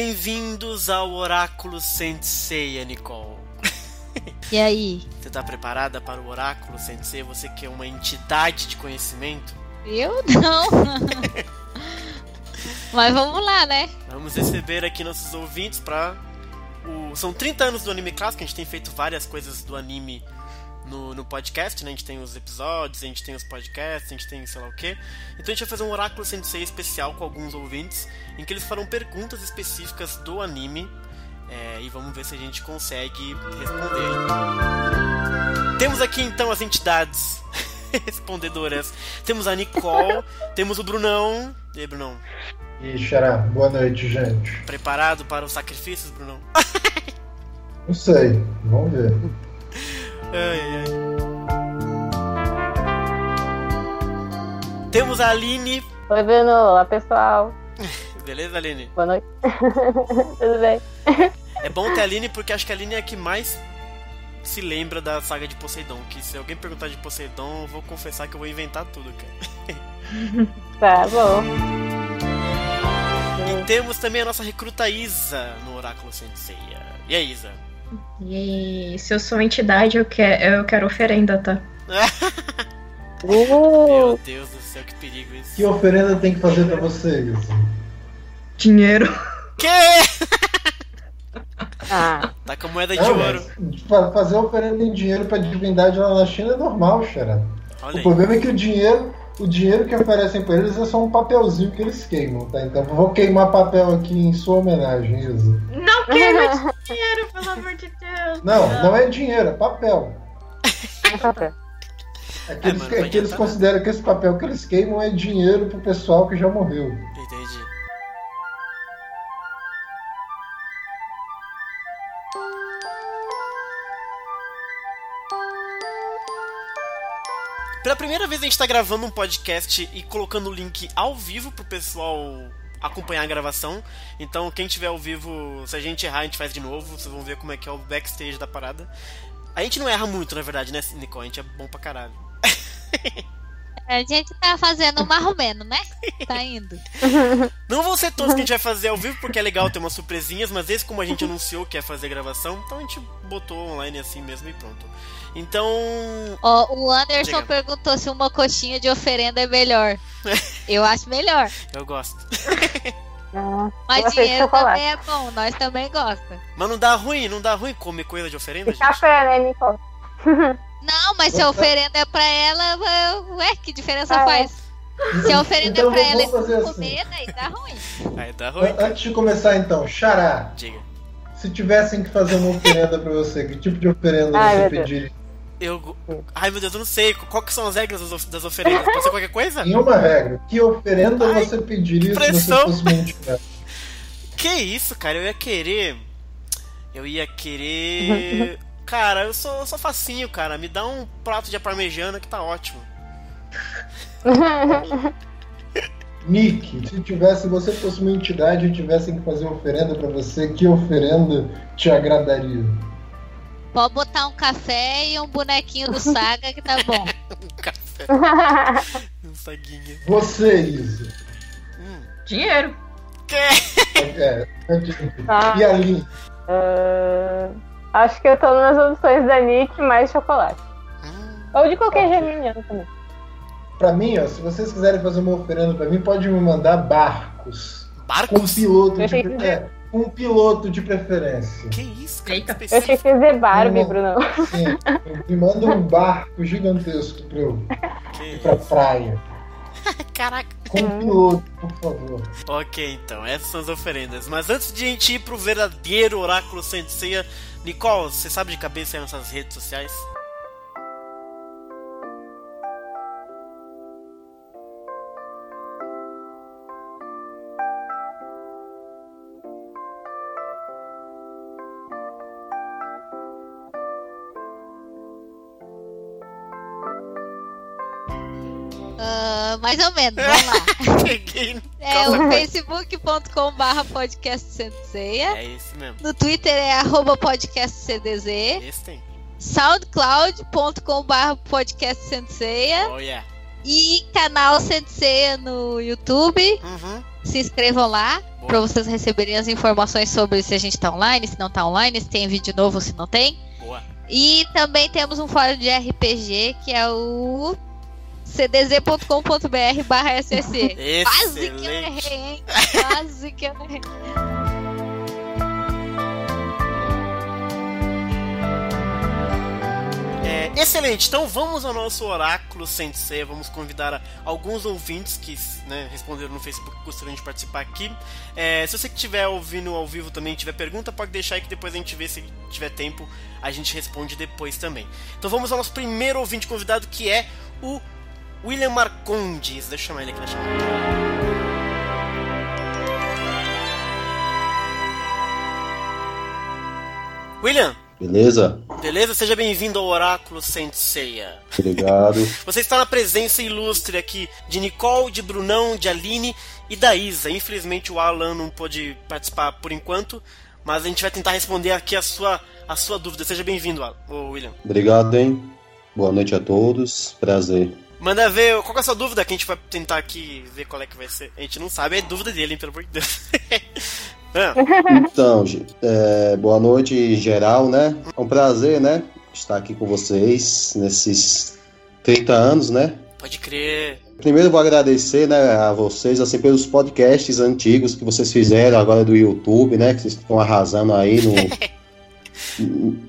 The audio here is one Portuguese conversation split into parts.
Bem-vindos ao Oráculo Sensei, Nicole. E aí? Você tá preparada para o Oráculo Sensei? Você que é uma entidade de conhecimento? Eu não. Mas vamos lá, né? Vamos receber aqui nossos ouvintes para o... São 30 anos do Anime Clássico, a gente tem feito várias coisas do anime no, no podcast, né? A gente tem os episódios, a gente tem os podcasts, a gente tem sei lá o que. Então a gente vai fazer um Oráculo Sensei especial com alguns ouvintes, em que eles farão perguntas específicas do anime. É, e vamos ver se a gente consegue responder. Temos aqui então as entidades respondedoras. Temos a Nicole, temos o Brunão. E aí, Brunão? E Xará, boa noite, gente. Preparado para os sacrifícios, Brunão? Não sei, vamos ver. Ai, ai. Temos a Aline. Oi, Bruno. Olá, pessoal. Beleza, Aline? Boa noite. Tudo bem? É bom ter a Aline porque acho que a Aline é a que mais se lembra da saga de Poseidon. Que se alguém perguntar de Poseidon, eu vou confessar que eu vou inventar tudo, cara. Tá bom. E temos também a nossa recruta Isa no Oráculo Sensei. E aí, Isa? E se eu sou entidade, eu quero, eu quero oferenda, tá? Meu Deus do céu, que perigo isso. Que oferenda tem que fazer pra vocês? Dinheiro. Que? ah, Tá com moeda de Não, ouro. mas fa- fazer oferenda em dinheiro pra divindade lá na China é normal. Olha O aí. problema é que o dinheiro, o dinheiro que oferecem pra eles é só um papelzinho que eles queimam, tá? Então vou queimar papel aqui em sua homenagem, Isa. Não quero dinheiro, pelo amor de Deus. Não, não é dinheiro, é papel. um papel. É que eles, mas não é que eles adianta consideram que esse papel que eles queimam é dinheiro pro pessoal que já morreu. Pela primeira vez a gente tá gravando um podcast e colocando o link ao vivo pro pessoal acompanhar a gravação. Então, quem tiver ao vivo, se a gente errar, a gente faz de novo. Vocês vão ver como é que é o backstage da parada. A gente não erra muito, na verdade, né, Nicole? A gente é bom pra caralho. A gente tá fazendo ou menos, né? Tá indo. Não vão ser todos que a gente vai fazer ao vivo, porque é legal ter umas surpresinhas, mas esse, como a gente anunciou que ia fazer gravação, então a gente botou online assim mesmo e pronto. Então. Ó, o Anderson Diga. perguntou se uma coxinha de oferenda é melhor. Eu acho melhor. Eu gosto. Mas dinheiro também é bom, nós também gosta. Mas não dá ruim, não dá ruim comer coisa de oferenda, E gente? café, né, Nicole? Não, mas se a oferenda é pra ela, ué, que diferença Ah, é. faz? Se a oferenda Então é pra ela e não assim. comer, daí dá ruim. Aí dá ruim. An- Antes de começar então, Xará, Diga. se tivessem que fazer uma oferenda pra você, que tipo de oferenda Ai, você pediria? Eu. Ai meu Deus, eu não sei. Qual que são as regras das of- das oferendas? Pode ser qualquer coisa? Em uma regra, que oferenda Ai, você pediria que se você fosse uma entidade? Que isso, cara? Eu ia querer. Eu ia querer. Cara, eu sou, eu sou facinho, cara. Me dá um prato de parmejana que tá ótimo. Nick, se tivesse, você fosse uma entidade e tivessem que fazer uma oferenda pra você, que oferenda te agradaria? Pode botar um café e um bonequinho do Saga que tá bom. Um café, um saguinho. Você, Isa. Hum. Dinheiro. Que? É, Ah, e a Lin? ah, acho que eu tô nas opções da Nick mais chocolate. Hum. Ou de qualquer geminiano também. Pra mim, ó, se vocês quiserem fazer uma oferenda pra mim, pode me mandar barcos. Com Barcos? piloto de, é, com um piloto de preferência. Que isso, cara? Eita. Eu achei que ia dizer Barbie. Bruno. Sim, me manda um barco gigantesco pra eu Que ir pra praia. Caraca. Com um piloto, por favor. Ok, então, essas são as oferendas. Mas antes de a gente ir pro verdadeiro oráculo Senseia, Nicole, você sabe de cabeça aí nossas redes sociais? Mais ou menos, vamos lá. Peguei. É o facebook.com barra podcast Senseia. É esse mesmo. No Twitter é arroba podcast CDZ. Esse tem. soundcloud.com barra podcast Senseia. Oh yeah. E canal CDC no YouTube. Uhum. Se inscrevam lá para vocês receberem as informações sobre se a gente tá online, se não tá online, se tem vídeo novo, se não tem. Boa. E também temos um fórum de RPG que é o cdz.com.br barra SSC. Quase que eu errei, hein? Quase que eu errei. É, excelente, então vamos ao nosso oráculo Sensei. Vamos convidar a- alguns ouvintes que né, responderam no Facebook que gostariam de participar aqui. É, se você que estiver ouvindo ao vivo também tiver pergunta, pode deixar aí que depois a gente vê se tiver tempo, a gente responde depois também. Então vamos ao nosso primeiro ouvinte convidado que é o William Marcondes. Deixa eu chamar ele aqui na chamada. William, Beleza? beleza? Seja bem-vindo ao Oráculo Senseiya. Obrigado. Você está na presença ilustre aqui de Nicole, de Brunão, de Aline e da Isa. Infelizmente o Alan não pôde participar por enquanto, mas a gente vai tentar responder aqui a sua, a sua dúvida. Seja bem-vindo, William. Obrigado, hein? Boa noite a todos. Prazer. Manda ver qual é a sua dúvida que a gente vai tentar aqui ver qual é que vai ser. A gente não sabe, é dúvida dele, hein, pelo amor de Deus. Ah, Então, gente, é, boa noite geral, né? É um prazer, né? Estar aqui com vocês nesses 30 anos, né? pode crer. Primeiro vou agradecer, né, a vocês, assim, pelos podcasts antigos que vocês fizeram agora do YouTube, né? Que vocês estão arrasando aí no,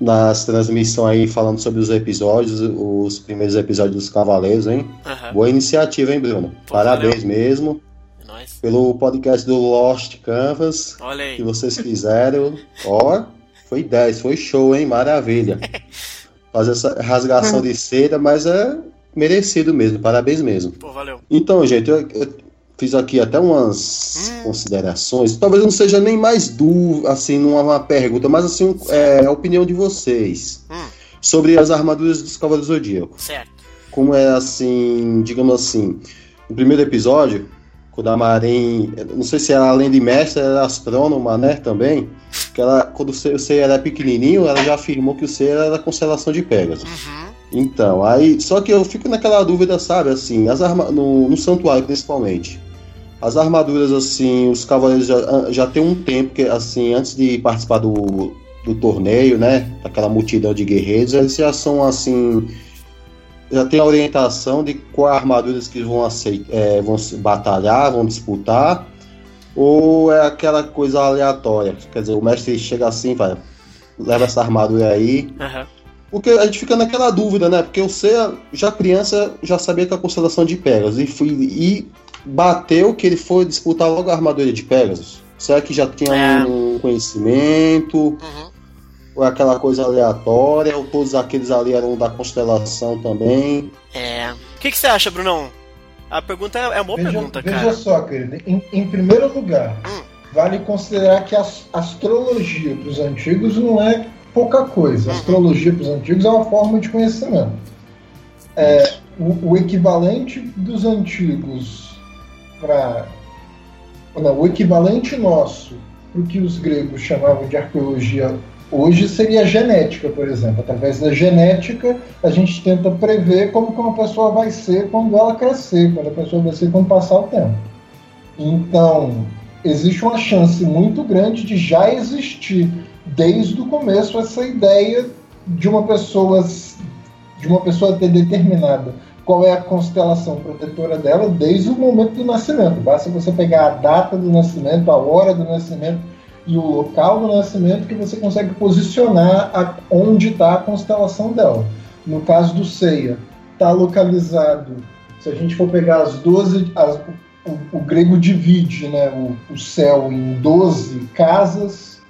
nas transmissões aí, falando sobre os episódios, os primeiros episódios dos Cavaleiros, hein? Aham, Boa iniciativa, hein, Bruno? Pô, Parabéns mesmo. é nóis. Pelo podcast do Lost Canvas Olha aí. que vocês fizeram. Ó, foi 10, foi show, hein? Maravilha. Fazer essa rasgação de seda, mas é merecido mesmo, parabéns mesmo. Pô, valeu. Então, gente, eu, eu fiz aqui até umas Hum. considerações. Talvez não seja nem mais dúvida, assim, não é uma pergunta, mas assim, é a opinião de vocês Hum, sobre as armaduras dos Cavaleiros do Zodíaco. certo. Como é assim, digamos assim, no primeiro episódio, quando a Marin, não sei se era além de mestre, era astrônoma, né, também, que ela, quando o Seiya era pequenininho, ela já afirmou que o Seiya era da constelação de Pegasus. Uhum. Então, aí, só que eu fico naquela dúvida, sabe, assim, as arma no, no santuário principalmente. As armaduras, assim, os cavaleiros já, já tem um tempo que, assim, antes de participar do, do torneio, né, daquela multidão de guerreiros, eles já são, assim, já tem a orientação de qual armaduras que vão aceitar, é, vão se batalhar, vão disputar, ou é aquela coisa aleatória, quer dizer, o mestre chega assim, vai, leva essa armadura aí, Aham. porque a gente fica naquela dúvida, né? Porque o Seiya, já criança, já sabia que a constelação de Pegasus e, fui, e bateu que ele foi disputar logo a armadura de Pegasus. Será que já tinha É. um conhecimento? Uhum. Ou é aquela coisa aleatória? Ou todos aqueles ali eram da constelação também? É. O que, que você acha, Brunão? A pergunta é, é uma boa Veja, pergunta, veja cara. só, querido. Em, em primeiro lugar, Hum. vale considerar que a as- astrologia para os antigos não é pouca coisa. Uhum. Astrologia para os antigos é uma forma de conhecimento. É, o, o equivalente dos antigos para. O equivalente nosso para o que os gregos chamavam de arqueologia hoje seria genética, por exemplo. Através da genética, a gente tenta prever como que uma pessoa vai ser quando ela crescer, quando a pessoa vai ser quando passar o tempo. Então, existe uma chance muito grande de já existir desde o começo essa ideia de uma pessoa de uma pessoa ter determinada qual é a constelação protetora dela desde o momento do nascimento. Basta você pegar a data do nascimento, a hora do nascimento e o local do nascimento que você consegue posicionar a, onde está a constelação dela. No caso do Ceia, está localizado. Se a gente for pegar as 12, as, o, o, grego divide né, o, o, céu em 12 casas.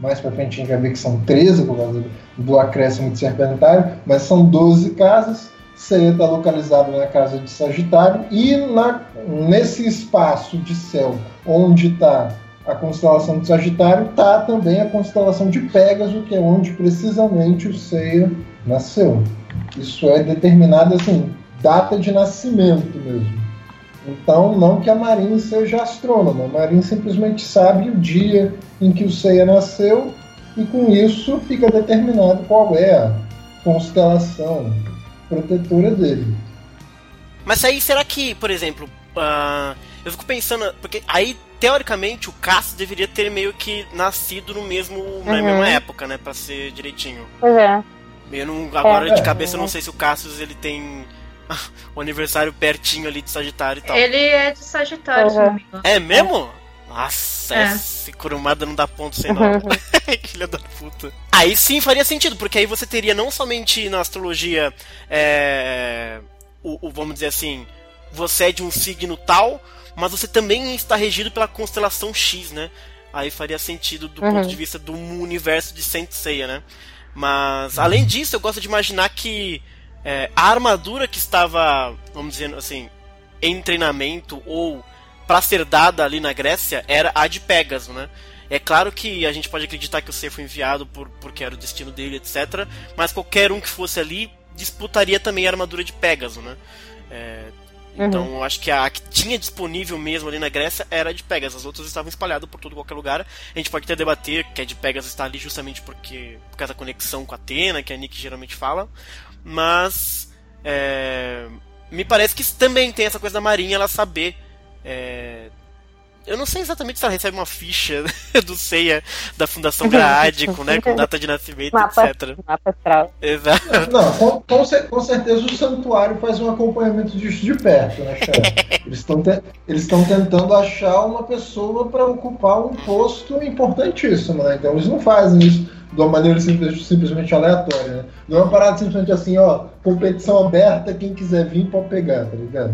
Mais para frente a gente vai ver que são 13 por causa do acréscimo de serpentário, mas são 12 casas. Está localizado na casa de Sagitário e na, nesse espaço de céu onde está a constelação de Sagitário está também a constelação de Pégaso, que é onde precisamente o Ceia nasceu. Isso é determinado assim, data de nascimento mesmo. Então, não que a Marin seja astrônoma, a Marin simplesmente sabe o dia em que o Ceia nasceu e com isso fica determinado qual é a constelação protetora dele. Mas aí, será que, por exemplo, uh, eu fico pensando, porque aí, teoricamente, o Cassius deveria ter meio que nascido no mesmo, na Uhum. mesma época, né, pra ser direitinho. Pois é. Eu não, agora de É. cabeça eu não sei se o Cassius ele tem o aniversário pertinho ali de Sagitário e tal. Ele é de Sagitário, se não me engano. É mesmo? Nossa, É. esse Kurumada não dá ponto sem nó. que filha da puta. Aí sim faria sentido, porque aí você teria não somente na astrologia é, o, o- vamos dizer assim, você é de um signo tal, mas você também está regido pela constelação X, né? Aí faria sentido do Uhum. ponto de vista do universo de Saint Seiya, né? Mas além disso, eu gosto de imaginar que é, a armadura que estava, vamos dizer assim, em treinamento ou para ser dada ali na Grécia era a de Pégaso, né? É claro que a gente pode acreditar que o ser foi enviado por, porque era o destino dele, etc. Mas qualquer um que fosse ali disputaria também a armadura de Pégaso, né? É, então eu acho que a que tinha disponível mesmo ali na Grécia era a de Pegasus. As outras estavam espalhadas por todo qualquer lugar. A gente pode até debater que a de Pegasus está ali justamente porque por causa da conexão com Atena, que a Nick geralmente fala. Mas é, me parece que também tem essa coisa da Marinha ela saber. É, eu não sei exatamente se ela recebe uma ficha do Seiya da Fundação Graádico, né? Com data de nascimento, Mapa, etc. mapa astral. Exato. Não, com, com com certeza o santuário faz um acompanhamento disso de perto, né? Eles estão eles estão tentando achar uma pessoa para ocupar um posto importantíssimo, né? Então eles não fazem isso de uma maneira simples- simplesmente aleatória, né? Não é uma parada simplesmente assim, ó, competição aberta, quem quiser vir pode pegar, tá ligado?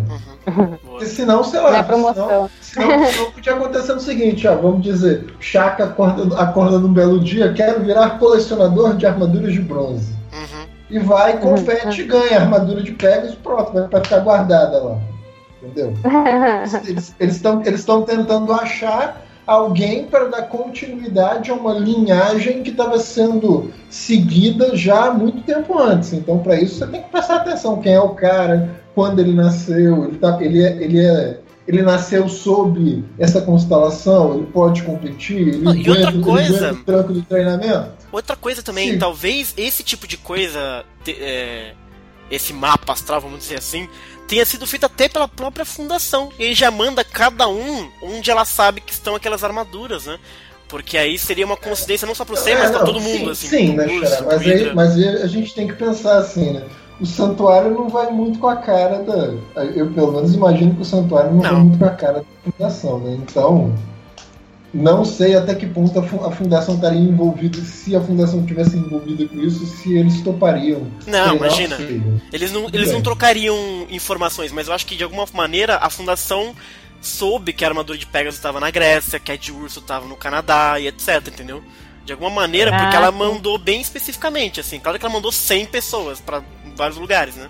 Boa. Porque senão, sei lá, é promoção. senão, senão, senão podia acontecer o seguinte, ó, vamos dizer, Chaka acorda, acorda num belo dia, quero virar colecionador de armaduras de bronze. Uhum. E vai, compete e ganha a armadura de Pegasus, pronto, vai vai ficar guardada lá. Entendeu? Eles estão eles estão tentando achar alguém para dar continuidade a uma linhagem que estava sendo seguida já há muito tempo antes. Então, para isso, você tem que prestar atenção quem é o cara, quando ele nasceu, ele, tá, ele, é, ele, é, ele nasceu sob essa constelação, ele pode competir, ele e outra ele coisa- o tranco do treinamento. Outra coisa também, Sim. talvez esse tipo de coisa, é, esse mapa astral, vamos dizer assim, tenha sido feito até pela própria fundação. E já manda cada um onde ela sabe que estão aquelas armaduras, né? Porque aí seria uma coincidência não só pro Sen, É, mas pra não, todo mundo, sim, assim. Sim, né, pro Mas, aí, mas aí a gente tem que pensar assim, né? O santuário não vai muito com a cara da. Eu pelo menos imagino que o santuário não, vai Não. muito com a cara da fundação, né? Então. Não sei até que ponto a fu- a fundação estaria envolvida, se a fundação tivesse envolvida com isso, se eles topariam. Não, imagina. Eles não, eles não trocariam informações, mas eu acho que de alguma maneira a fundação soube que a armadura de Pegasus estava na Grécia, que a de Urso estava no Canadá e etc, entendeu? De alguma maneira, Ah, porque ela sim. mandou bem especificamente, assim. Claro que ela mandou 100 pessoas para vários lugares, né?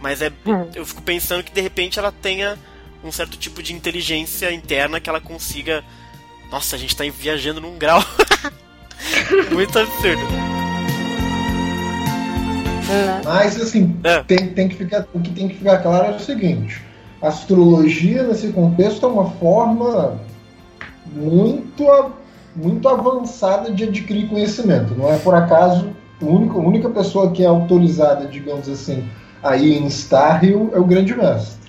Mas é, Hum. eu fico pensando que de repente ela tenha um certo tipo de inteligência interna que ela consiga. Nossa, a gente tá viajando num grau muito absurdo. Mas assim, É. tem, tem que ficar, o que tem que ficar claro é o seguinte: a astrologia nesse contexto é uma forma muito, muito avançada de adquirir conhecimento. Não é por acaso a única, a única pessoa que é autorizada, digamos assim, aí em Starhill é o Grande Mestre.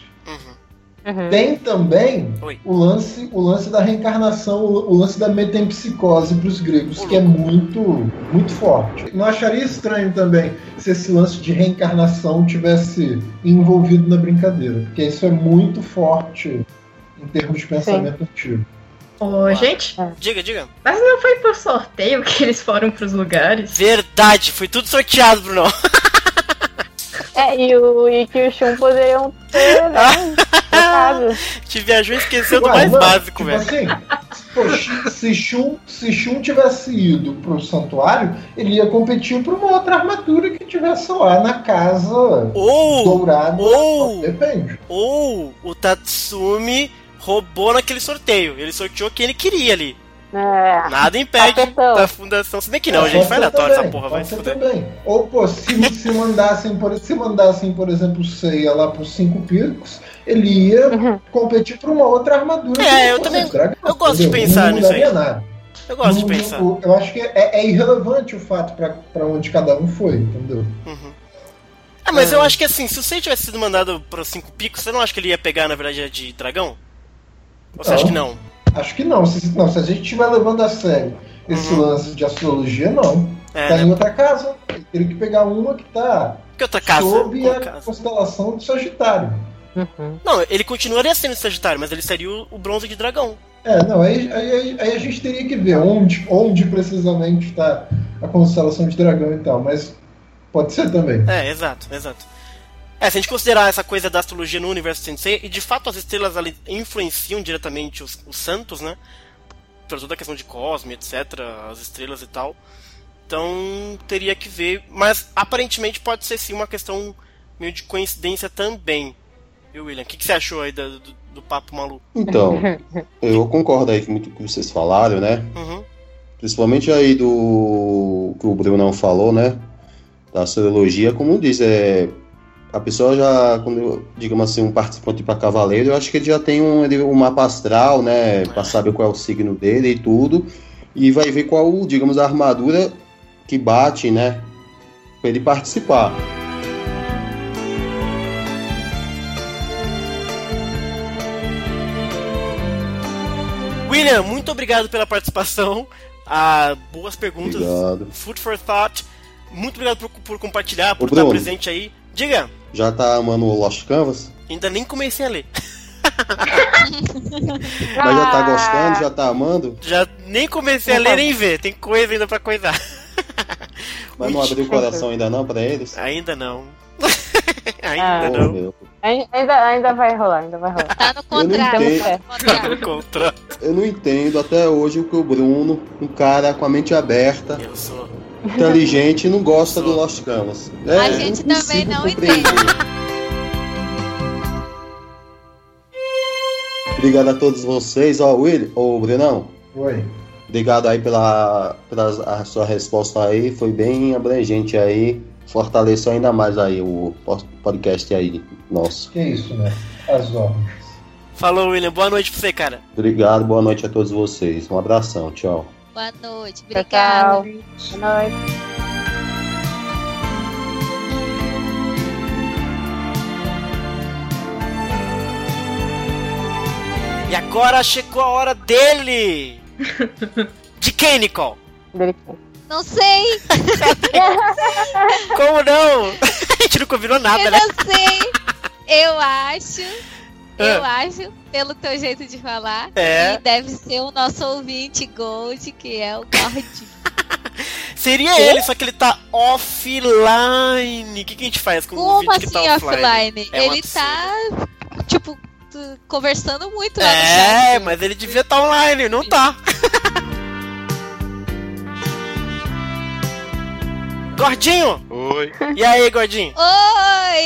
Uhum. Uhum. Tem também Oi. o lance, o lance da reencarnação, o, o lance da metempsicose para os gregos, que é muito, muito forte. Não acharia estranho também se esse lance de reencarnação tivesse envolvido na brincadeira, porque isso é muito forte em termos de pensamento antigo. Ô, gente, Diga, diga. mas não foi por sorteio que eles foram pros lugares? Verdade, foi tudo sorteado, Bruno. É, e, o, e que o Shun poderiam ter, né? trocado. Te viajou e esqueceu do Ué, mais mano, básico, tipo velho. assim, se Shun, se Shun tivesse ido pro santuário, ele ia competir por uma outra armadura que tivesse lá na casa Ou, dourada. ou- Depende. ou o Tatsumi roubou naquele sorteio. Ele sorteou quem ele queria ali. É. Nada impede Apertou. da fundação. Se bem que não, É, gente, pode foi aleatório essa porra, vai se ser fuder. também. Ou, pô, se, se mandassem, por, se mandassem, por exemplo, o Seiya lá pros cinco picos, ele ia Uhum. competir por uma outra armadura. É, eu também- dragão, eu gosto de entendeu? pensar não nisso aí. Nada. Eu gosto de Não- pensar. não- eu acho que é, é irrelevante o fato pra pra onde cada um foi, entendeu? Uhum. Ah, mas eu acho que assim, se o Sei tivesse sido mandado para cinco picos, você não acha que ele ia pegar, na verdade, a de dragão? Ou você Não. acha que não? Acho que não. Se, não, se a gente estiver levando a sério esse lance de astrologia, não. Uhum. É, tá né? em outra casa. Teria que pegar uma que tá Que outra casa? sob Qual a casa? constelação do Sagitário. Uhum. Não, ele continuaria sendo Sagitário, mas ele seria o, o bronze de dragão. É, não, aí, aí, aí- aí a gente teria que ver onde, onde precisamente está a constelação de dragão e tal, mas pode ser também. É, exato, exato. É, se a gente considerar essa coisa da astrologia no universo Sensei, e de fato as estrelas ali influenciam diretamente os, os santos, né? Por toda a questão de Cosme, etc., as estrelas e tal. Então, teria que ver. Mas, aparentemente, pode ser sim uma questão meio de coincidência também. Viu, William? O que, que você achou aí da- do, do papo maluco? Então, eu concordo aí com muito que vocês falaram, né? Uhum. Principalmente aí do que o Brunão falou, né? Da astrologia, como diz, é. A pessoa já, quando, digamos assim, um participante para cavaleiro, eu acho que ele já tem um, ele- um mapa astral, né? Para saber qual é o signo dele e tudo. E vai ver qual, digamos, a armadura que bate, né? Para ele participar. William, muito obrigado pela participação. Ah, boas perguntas. Obrigado. Food for thought. Muito obrigado por, por compartilhar, por Ô, estar presente aí. Diga, Já tá amando o Lost Canvas? ainda nem comecei a ler. Mas já tá Ah. gostando, já tá amando? Já nem comecei a ler nem ver. Tem coisa ainda pra coisar. Mas não abriu o coração ainda não para eles? Ainda não. ainda Ah. Não. Ainda, ainda vai rolar, ainda vai rolar. Tá no Eu não contrato. entendo. tá no contrato. Contra. Eu não entendo até hoje o que o Bruno, um cara com a mente aberta, Eu sou. Inteligente, não gosta do Lost Canvas. É A gente também não compreender. Obrigado a todos vocês. Ó, Will, ô Brunão, Oi. obrigado aí pela, pela a sua resposta aí. Foi bem abrangente aí. Fortaleceu ainda mais aí o podcast aí nosso. Que isso, né? As ordens. Falou, William. Boa noite pra você, cara. Obrigado, boa noite a todos vocês. Um abração, tchau. Boa noite. Obrigada. tchau. Boa noite. E agora chegou a hora dele! De quem, Nicole? Dele- Não sei. Como não? A gente não combinou nada, eu né? não sei. Eu acho. Eu Ah. acho, pelo teu jeito de falar, É. que deve ser o nosso ouvinte Gold, que é o Gordinho. Seria ele, só que ele tá offline. O que, que a gente faz com o Como ouvinte que assim tá offline? offline? É um Ele tá, tipo, conversando muito lá É, mas ele devia estar online, não tá. Gordinho! Oi. E aí, Gordinho? Oi!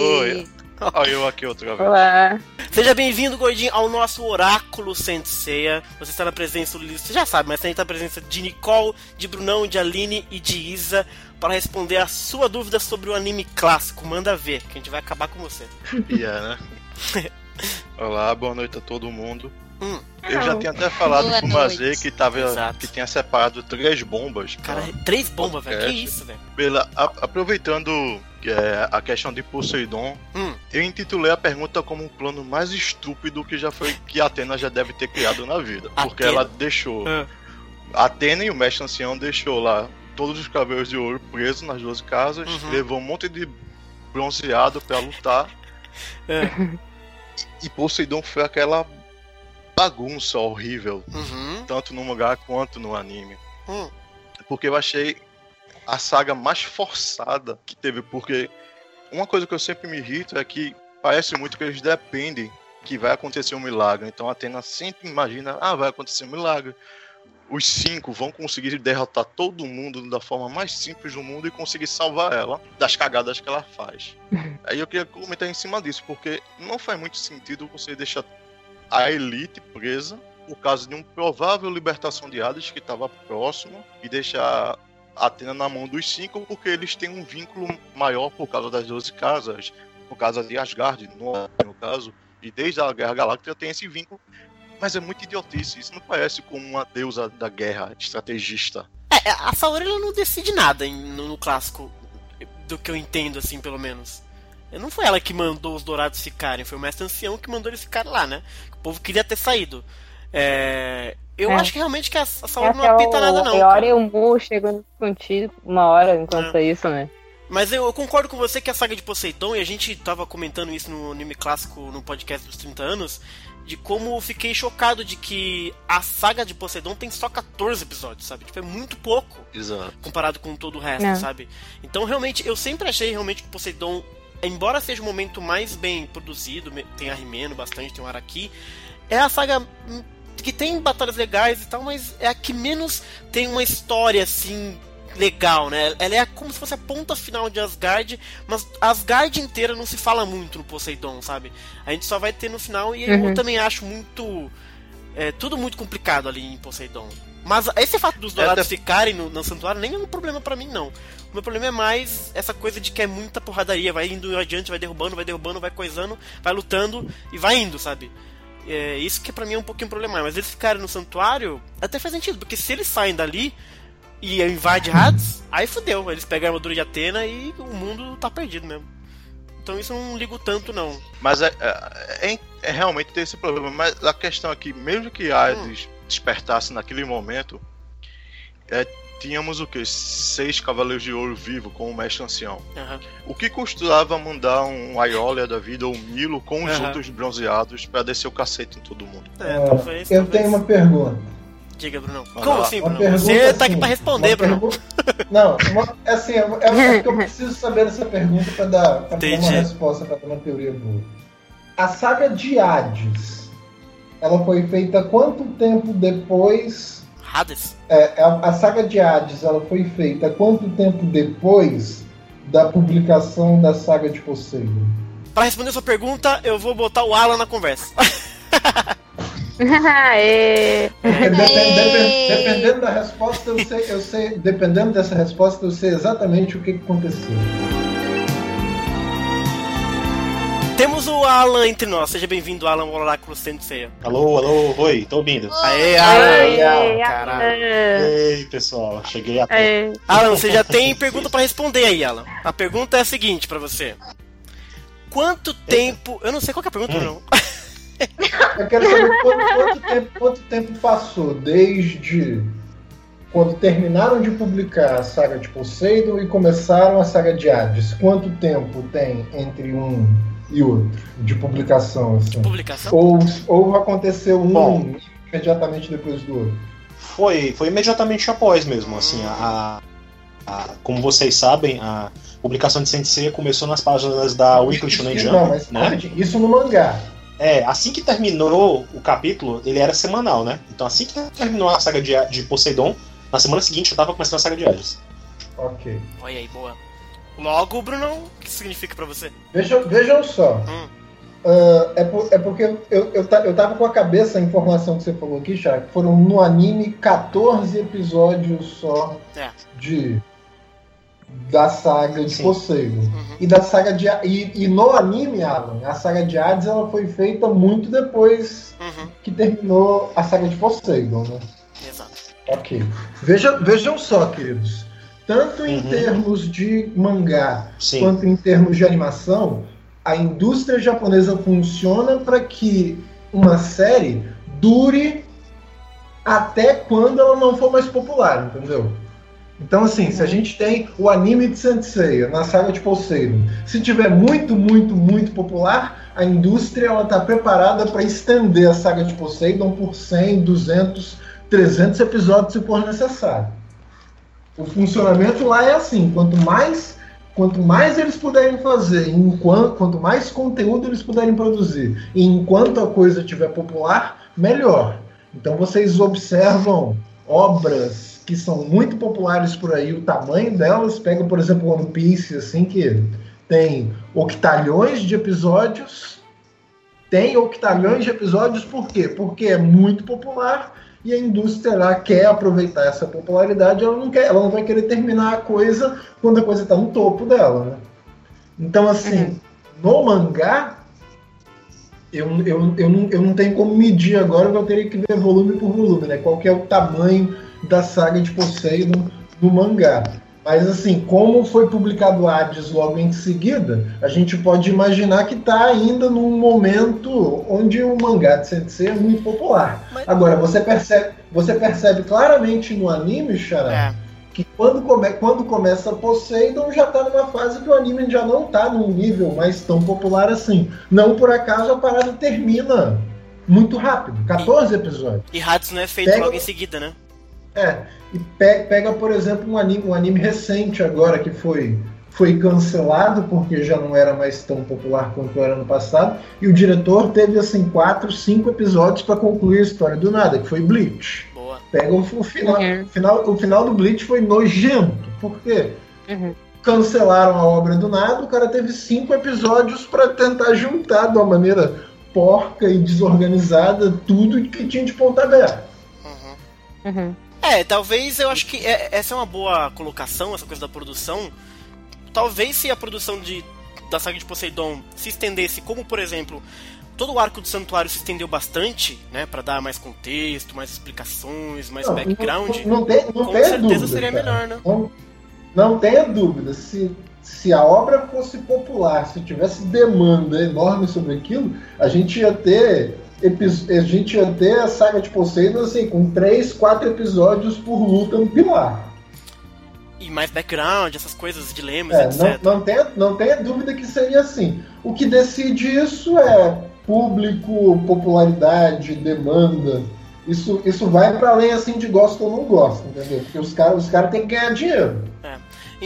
Oi. Olha eu aqui outra vez. Olá. Seja bem-vindo, Gordinho, ao nosso Oráculo Senseia. Você está na presença, você já sabe, mas você está na presença de Nicole, de Brunão, de Aline e de Isa para responder a sua dúvida sobre o anime clássico. Manda ver, que a gente vai acabar com você. E é, né? Olá, boa noite a todo mundo. Hum. Eu já tinha até falado Boa com o Mazê que, tava, Exato. que tinha separado três bombas. Cara, três bombas, velho. Que isso, velho? pela, a- aproveitando que é, a questão de Poseidon, Hum. eu intitulei a pergunta como um plano mais estúpido que já foi que a Atena já deve ter criado na vida. Porque Atena? ela deixou. Ah. A Atena e o mestre ancião deixou lá todos os cabelos de ouro presos nas duas casas, Uhum. levou um monte de bronzeado pra lutar. É. E Poseidon foi aquela bagunça horrível, Uhum. tanto no mangá quanto no anime. Hum. Porque eu achei a saga mais forçada que teve, porque uma coisa que eu sempre me irrito é que parece muito que eles dependem que vai acontecer um milagre. Então a Atena sempre imagina, ah, vai acontecer um milagre. Os cinco vão conseguir derrotar todo mundo da forma mais simples do mundo e conseguir salvar ela das cagadas que ela faz. Aí eu queria comentar em cima disso, porque não faz muito sentido você deixar a elite presa por causa de uma provável libertação de Hades que estava próximo e deixar Atena na mão dos cinco porque eles têm um vínculo maior por causa das 12 casas, por causa de Asgard, no, no caso, e desde a Guerra Galáctica tem esse vínculo. Mas é muito idiotice, isso não parece como uma deusa da guerra, estrategista. É, a Saori ela não decide nada no, no clássico. do que eu entendo, assim, pelo menos. Não foi ela que mandou os dourados ficarem, foi o mestre ancião que mandou eles ficarem lá, né? O povo queria ter saído. É, eu É. acho que realmente que a, a saúde não apita nada, não. O cara. Iori e o Mu chegando contigo uma hora enquanto isso, né? Mas eu, eu concordo com você que a saga de Poseidon, e a gente tava comentando isso no anime clássico no podcast dos 30 anos, de como eu fiquei chocado de que a saga de Poseidon tem só 14 episódios, sabe? Tipo, é muito pouco Exato. comparado com todo o resto, É. sabe? Então, realmente, eu sempre achei realmente que Poseidon, embora seja o momento mais bem produzido, tem a Rimeno bastante, tem o Araki, é a saga hum, que tem batalhas legais e tal, mas é a que menos tem uma história assim legal, né? Ela é como se fosse a ponta final de Asgard, mas Asgard inteira não se fala muito no Poseidon, sabe? A gente só vai ter no final e eu Uhum. também acho muito é, tudo muito complicado ali em Poseidon. Mas esse fato dos dourados ficarem no, no santuário nem é um problema pra mim, não. O meu problema é mais essa coisa de que é muita porradaria, vai indo adiante, vai derrubando, vai derrubando, vai coisando, vai lutando e vai indo, sabe? É, isso que pra mim é um pouquinho problemático. Mas eles ficarem no santuário até faz sentido, porque se eles saem dali e invade Hades, aí fodeu. Eles pegam a armadura de Atena e o mundo tá perdido mesmo. Então isso eu não ligo tanto, não. Mas é, é, é- é realmente ter esse problema. Mas a questão aqui, mesmo que Hades despertasse naquele momento, é, tínhamos o que? Seis Cavaleiros de Ouro vivos com o Mestre Ancião. Aham. O que custava mandar um Aiolia da vida ou um Milo com os Aham. outros bronzeados pra descer o cacete em todo mundo? É, Ah, talvez. eu talvez. tenho uma pergunta. Diga, Bruno. Como assim, Bruno? Você tá aqui assim, pra responder, uma Bruno. pergu- Não, uma, assim, eu, eu acho que eu preciso saber essa pergunta pra dar, pra dar uma resposta, pra dar uma teoria boa. A saga de Hades, ela foi feita quanto tempo depois? Hades? é, a, a saga de Hades, ela foi feita quanto tempo depois da publicação da saga de Poseidon? Pra responder sua pergunta, eu vou botar o Alan na conversa. Aê! Porque depen- depen- Ei. dependendo da resposta, eu sei, eu sei, dependendo dessa resposta, eu sei exatamente o que que aconteceu. Temos o Alan entre nós. Seja bem-vindo, Alan, ao Oráculo Sensei. Alô, alô, oi, tô ouvindo. Aê, Aê, Alan! Alan. Caralho. Aê! Ei, pessoal, cheguei a tempo. Aê! Alan, você já tem pergunta pra responder aí, Alan. A pergunta é a seguinte pra você. Quanto tempo... Eu não sei qual que é a pergunta, Hum. não. Eu quero saber quanto, quanto tempo, quanto tempo passou desde quando terminaram de publicar a saga de Poseidon e começaram a saga de Hades. Quanto tempo tem entre um e outro de publicação? Assim? Publicação? Ou, ou aconteceu um Bom. imediatamente depois do outro? Foi, foi imediatamente após mesmo, assim, a, a- como vocês sabem, a publicação de Sensei começou nas páginas da Weekly Shonen Jump, Não, mas né? isso no mangá. É, assim que terminou o capítulo, ele era semanal, né? Então assim que terminou a saga de, de Poseidon, na semana seguinte eu tava começando a saga de Hades. Ok. Olha aí, boa. Logo, Bruno, o que significa pra você? Vejam, vejam só. Hum. Ah, é, por- é porque eu, eu, eu tava com a cabeça a informação que você falou aqui, que Foram no anime 14 episódios só É. de da saga de Sim. Poseidon. Uhum. E da saga de e, e no anime, Alan, a saga de Hades ela foi feita muito depois Uhum. que terminou a saga de Poseidon, né? Exato. Ok. Veja, vejam só, queridos. Tanto em Uhum. termos de mangá Sim. quanto em termos de animação, a indústria japonesa funciona para que uma série dure até quando ela não for mais popular, entendeu? Então, assim, se a gente tem o anime de Sensei na saga de Poseidon, se tiver muito, muito, muito popular, a indústria ela está preparada para estender a saga de Poseidon por 100, 200, 300 episódios se for necessário. O funcionamento lá é assim: quanto mais quanto mais eles puderem fazer, enquanto, quanto mais conteúdo eles puderem produzir, enquanto a coisa estiver popular, melhor. Então vocês observam obras que são muito populares por aí, o tamanho delas, pega por exemplo One Piece, assim, que tem octalhões de episódios, tem octalhões de episódios, por quê? Porque é muito popular e a indústria lá quer aproveitar essa popularidade, ela não, quer, ela não vai querer terminar a coisa quando a coisa está no topo dela, né? Então, assim, no mangá, eu, eu, eu, não, eu não tenho como medir agora, eu teria que ver volume por volume, né? Qual que é o tamanho da saga de Poseidon no mangá. Mas assim, como foi publicado Hades logo em seguida, a gente pode imaginar que está ainda num momento onde o mangá de Sensei é muito popular. Mas- Agora, você percebe, você percebe claramente no anime, Xará, É. que quando, come, quando começa Poseidon já tá numa fase que o anime já não tá num nível mais tão popular assim. Não por acaso a parada termina muito rápido, 14 episódios. E Hades não é feito Pega- logo em seguida, né? É, e pe- pega, por exemplo, um anime, um anime recente agora que foi, foi cancelado porque já não era mais tão popular quanto era no passado, e o diretor teve assim quatro, cinco episódios para concluir a história do nada, que foi Bleach. Boa. Pega o, o final, Uhum. o final, o final do Bleach foi nojento, por quê? Uhum. Cancelaram a obra do nada, o cara teve cinco episódios para tentar juntar de uma maneira porca e desorganizada tudo que tinha de ponta aberta. Uhum. Uhum. É, talvez eu acho que é- essa é uma boa colocação, essa coisa da produção. Talvez se a produção de, da saga de Poseidon se estendesse, como por exemplo, todo o arco do santuário se estendeu bastante, né, Pra dar mais contexto, mais explicações, mais Não, background. Não, não tem, não com certeza dúvida, seria cara. melhor, né? Não, não tenha dúvida. Se, se a obra fosse popular, se tivesse demanda enorme sobre aquilo, a gente ia ter. A gente ia ter a saga de Poseidon assim, com três, quatro episódios por luta no pilar. E mais background, essas coisas, dilemas, É, etc. não, não, tenha, não tenha dúvida que seria assim. O que decide isso é público, popularidade, demanda. Isso, isso vai para além assim de gosta ou não gosta, entendeu? Porque os caras os cara têm que ganhar dinheiro. É.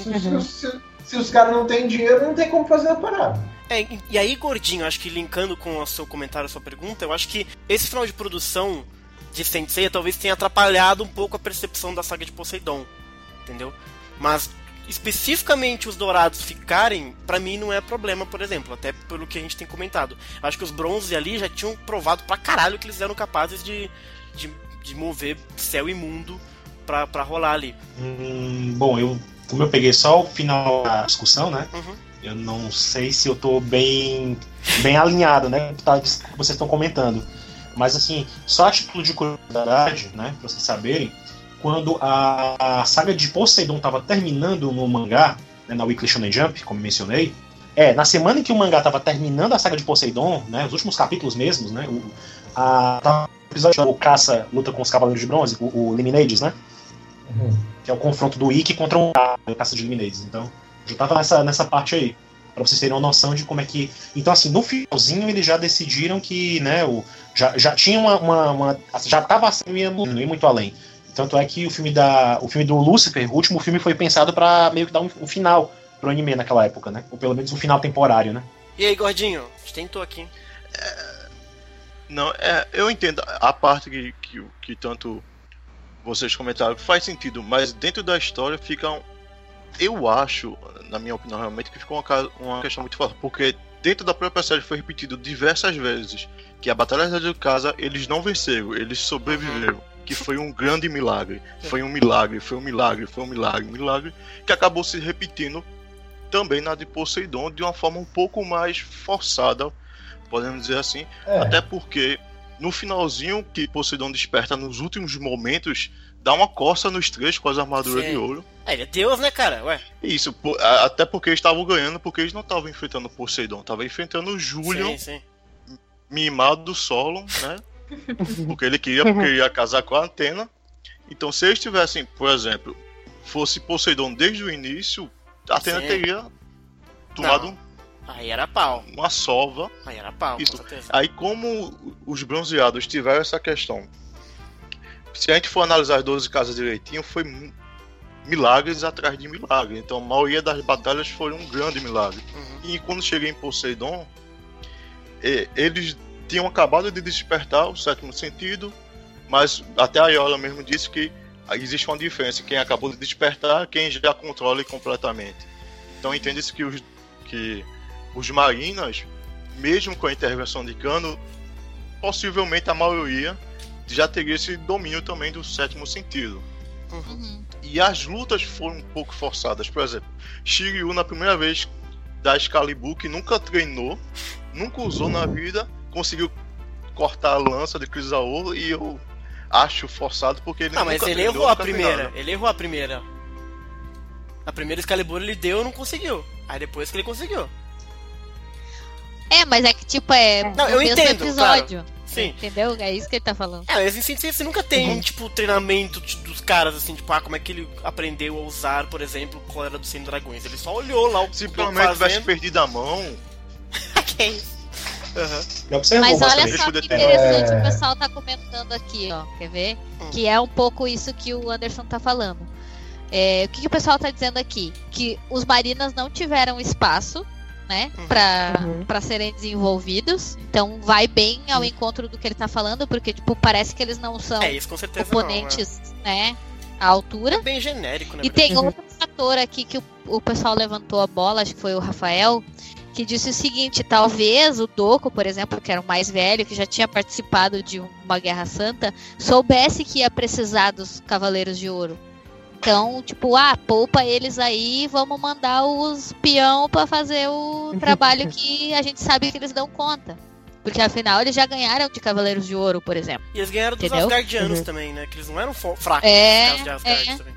Se, se- se- se os caras não têm dinheiro, não tem como fazer a parada. É, e- aí, gordinho, acho que linkando com o seu comentário, a sua pergunta, eu acho que esse final de produção de Sensei talvez tenha atrapalhado um pouco a percepção da saga de Poseidon, entendeu? Mas especificamente os dourados ficarem, pra mim não é problema, por exemplo, até pelo que a gente tem comentado. Acho que os bronzes ali já tinham provado pra caralho que eles eram capazes de, de, de mover céu e mundo pra, pra rolar ali. Hum, bom, eu como eu peguei só o final da discussão, né? Uhum. Eu não sei se eu tô bem bem alinhado, né? com o que vocês estão comentando. Mas assim, só a título de curiosidade, né? Pra vocês saberem, quando a, a saga de Poseidon estava terminando no mangá, né, na Weekly Shonen Jump, como mencionei, é, na semana em que o mangá estava terminando a saga de Poseidon, né, os últimos capítulos mesmos, né, o, a, tava o episódio o Caça luta com os Cavaleiros de Bronze, o, o Liminades, né, que é o confronto do Ikki contra o o Caça de Liminades. Então, já tava nessa, nessa parte aí, pra vocês terem uma noção de como é que... Então, assim, no finalzinho eles já decidiram que, né, o, já, já tinha uma, uma, uma- já tava assim, não ia, muito além. Tanto é que o filme da o filme do Lucifer, o último filme foi pensado pra meio que dar um, um final pro anime naquela época, né? Ou pelo menos um final temporário, né? E aí, gordinho? A gente tentou aqui. Não, é, eu entendo a parte que, que, que tanto vocês comentaram faz sentido, mas dentro da história fica um, eu acho, na minha opinião realmente, que ficou uma, uma questão muito forte, porque dentro da própria série foi repetido diversas vezes que a Batalha de Casa eles não venceram, eles sobreviveram, que foi um grande milagre, foi um milagre, foi um milagre, foi um milagre, um milagre que acabou se repetindo também na de Poseidon de uma forma um pouco mais forçada, podemos dizer assim, É, até porque no finalzinho que Poseidon desperta nos últimos momentos, dá uma coça nos três com as armaduras Sim. de ouro. É, ele é Deus, né, cara? Ué. Isso, po- a- até porque eles estavam ganhando, porque eles não estavam enfrentando Poseidon, estavam enfrentando o Julian, Sim, sim. mimado do Solon, né? Porque ele queria, porque ele ia casar com a Antena. Então, se eles tivessem, por exemplo, fosse Poseidon desde o início, a Atena Sim. teria tomado Não. Aí era pau. uma sova Aí era pau, Isso. com. Aí, como os bronzeados tiveram essa questão, se a gente for analisar as 12 casas direitinho, foi milagres atrás de milagre. Então, a maioria das batalhas foram um grande milagre. Uhum. E quando cheguei em Poseidon, eles tinham acabado de despertar o sétimo sentido, mas até a Iola mesmo disse que existe uma diferença: quem acabou de despertar, quem já controla completamente. Então, entende-se que os, que os marinas mesmo com a intervenção de Cano, possivelmente a maioria já teria esse domínio também do sétimo sentido. Uhum. Uhum. E as lutas foram um pouco forçadas. Por exemplo, Shiryu, na primeira vez da Excalibur, que nunca treinou, nunca usou na vida, conseguiu cortar a lança de Crisaor e eu acho forçado porque ele Ah, mas ele treinou, errou a primeira. nada. Ele errou a primeira. A primeira Excalibur ele deu e não conseguiu. Aí depois que ele conseguiu. É, mas é que tipo, é Não, eu entendo, episódio. Sim. Entendeu? É isso que ele tá falando. É, mas em Sensei você nunca tem, Uhum. tipo, treinamento de- dos caras, assim, tipo, ah, como é que ele aprendeu a usar, por exemplo, o Cólera dos 100 Dragões. Ele só olhou lá o Simplesmente Goku tivesse fazendo. perdido a mão. que isso? Mas olha bastante. só que interessante, É. o pessoal tá comentando aqui, ó. Quer ver? Hum. Que é um pouco isso que o Anderson tá falando. É, o que, que o pessoal tá dizendo aqui? Que os marinas não tiveram espaço, né, Uhum. pra, Uhum. pra serem desenvolvidos. Então vai bem ao encontro do que ele tá falando, porque, tipo, parece que eles não são É, isso com certeza não, oponentes, né, à altura. é. bem genérico, né? E tem outro fator aqui que o, o pessoal levantou a bola, acho que foi o Rafael, que disse o seguinte: talvez o Doco, por exemplo, que era o mais velho, que já tinha participado de uma Guerra Santa, soubesse que ia precisar dos Cavaleiros de Ouro. Então, tipo, ah, poupa eles aí, vamos mandar os peão pra fazer o trabalho que a gente sabe que eles dão conta. Porque afinal eles já ganharam de Cavaleiros de Ouro, por exemplo. E eles ganharam dos Entendeu? Asgardianos Uhum. também, né? Que eles não eram fracos É, nos casos de Asgard é. também.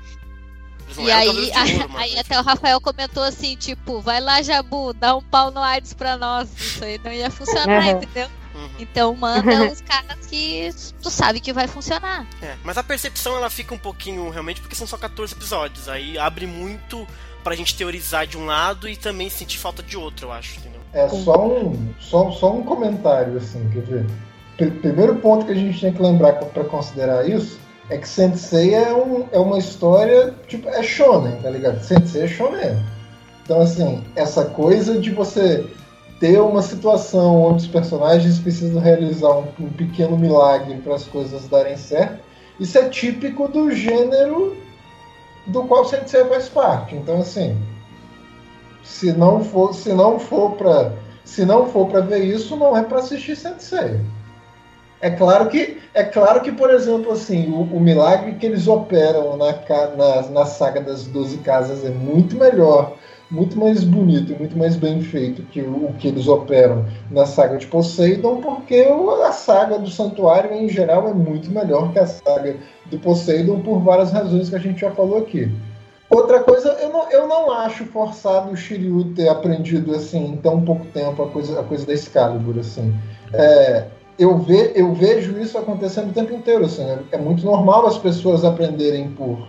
Eles não E eram aí, Ouro, aí até o Rafael comentou assim, tipo, vai lá, Jabu, dá um pau no AIDS pra nós. Isso aí não ia funcionar, Uhum. entendeu? Uhum. Então manda os caras que tu sabe que vai funcionar. É, mas a percepção ela fica um pouquinho realmente porque são só 14 episódios. Aí abre muito pra gente teorizar de um lado e também sentir falta de outro, eu acho, entendeu? É só um, só, só um comentário, assim, quer Primeiro ponto que a gente tem que lembrar para considerar isso é que Sensei é, um, é uma história, tipo, é shonen, tá ligado? Sensei é shonen. Então, assim, essa coisa de você ter uma situação onde os personagens precisam realizar um, um pequeno milagre para as coisas darem certo, isso é típico do gênero do qual Sensei faz parte. Então, assim, se não for, se não for para, se não for para ver isso, não é para assistir Sensei. É claro que, é claro que, por exemplo, assim, o, o milagre que eles operam na, na, na saga das 12 casas é muito melhor, muito mais bonito e muito mais bem feito que o, que eles operam na saga de Poseidon, porque a saga do Santuário, em geral, é muito melhor que a saga do Poseidon por várias razões que a gente já falou aqui. Outra coisa, eu não, eu não acho forçado o Shiryu ter aprendido assim em tão pouco tempo a coisa, a coisa da Excalibur, assim. É, eu, ve, eu vejo isso acontecendo o tempo inteiro, assim. É, é muito normal as pessoas aprenderem por,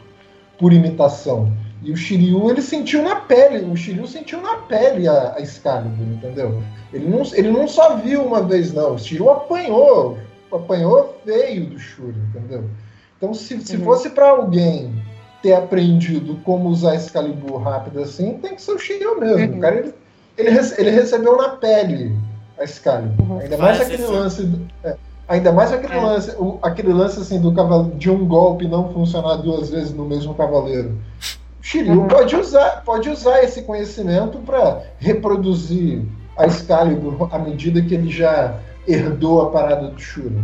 por imitação. E o Shiryu, ele sentiu na pele, o Shiryu sentiu na pele a, a Excalibur, entendeu? Ele não, ele não só viu uma vez, não. O Shiryu apanhou, apanhou feio do Shuri, entendeu? Então, se, se Uhum. fosse para alguém ter aprendido como usar Excalibur rápido assim, tem que ser o Shiryu mesmo. Uhum. O cara, ele, ele, ele recebeu na pele a Excalibur. Uhum. Ainda mais aquele lance. do- é, ainda mais aquele É. lance, o- aquele lance assim do cavalo, de um golpe não funcionar duas vezes no mesmo cavaleiro. Shiryu Uhum. pode usar, pode usar esse conhecimento para reproduzir a Excalibur à medida que ele já herdou a parada do Shura.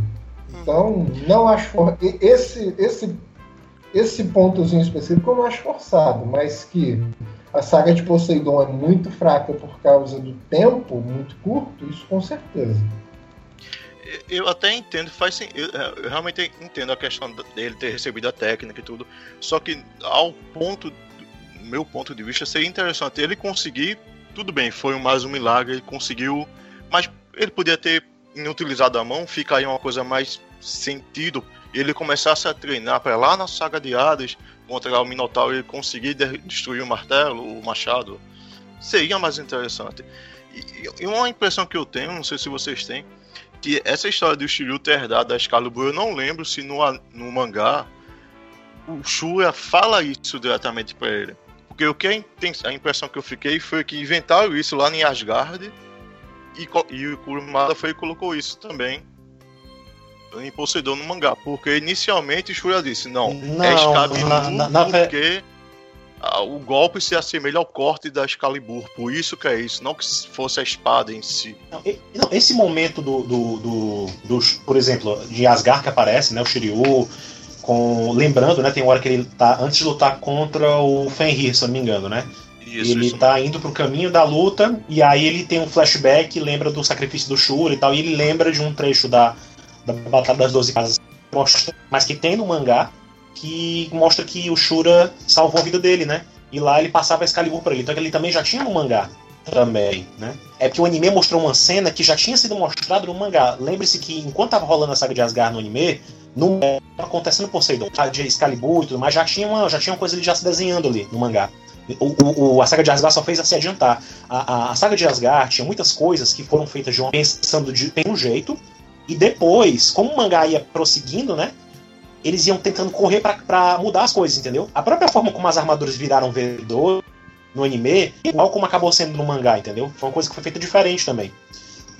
Então, não acho for... esse esse esse pontozinho específico eu não acho forçado, mas que a saga de Poseidon é muito fraca por causa do tempo muito curto, isso com certeza. Eu até entendo, faz sen- eu, eu realmente entendo a questão dele ter recebido a técnica e tudo. Só que ao ponto, meu ponto de vista, seria interessante ele conseguir. Tudo bem, foi mais um milagre, ele conseguiu. Mas ele podia ter inutilizado a mão, fica aí uma coisa mais sentido. Ele começasse a treinar para lá na saga de Hades contra o Minotauro e conseguir de- destruir o martelo, o machado. Seria mais interessante. E, e uma impressão que eu tenho, não sei se vocês têm, que essa história do Shiryu ter dado a Excalibur, eu não lembro se no, no mangá o Shura fala isso diretamente pra ele. Porque o que a, impressão que eu fiquei foi que inventaram isso lá em Asgard e, e o Kurumada foi e colocou isso também em Poseidon no mangá. Porque inicialmente Shura disse, não, Não, é Excalibur na- na- na porque ah, o golpe se assemelha ao corte da Excalibur, por isso que é isso, não que fosse a espada em si. Não, e- não, esse momento do, do, do, do- por exemplo, de Asgard que aparece, né, o Shiryu, com, lembrando, né, tem uma hora que ele tá antes de lutar contra o Fenrir, se não me engano, né? Isso, ele isso tá indo pro caminho da luta e aí ele tem um flashback, lembra do sacrifício do Shura e tal, e ele lembra de um trecho da, da Batalha das Doze Casas, mas que tem no mangá, que mostra que o Shura salvou a vida dele, né? e lá ele passava a Excalibur pra ele. Então ele também já tinha no mangá também, né? É porque o anime mostrou uma cena que já tinha sido mostrada no mangá. Lembre-se que enquanto tava rolando a saga de Asgard no anime, no tava acontecendo Poseidon, de Excalibur e tudo mais, já tinha uma, já tinha uma coisa ali já se desenhando ali no mangá. O, o, a saga de Asgard só fez a se adiantar. A, a, a, saga de Asgard tinha muitas coisas que foram feitas de uma pensando de um jeito, e depois, como o mangá ia prosseguindo, né? Eles iam tentando correr para mudar as coisas, entendeu? A própria forma como as armaduras viraram vencedor no anime, igual como acabou sendo no mangá, entendeu? Foi uma coisa que foi feita diferente também.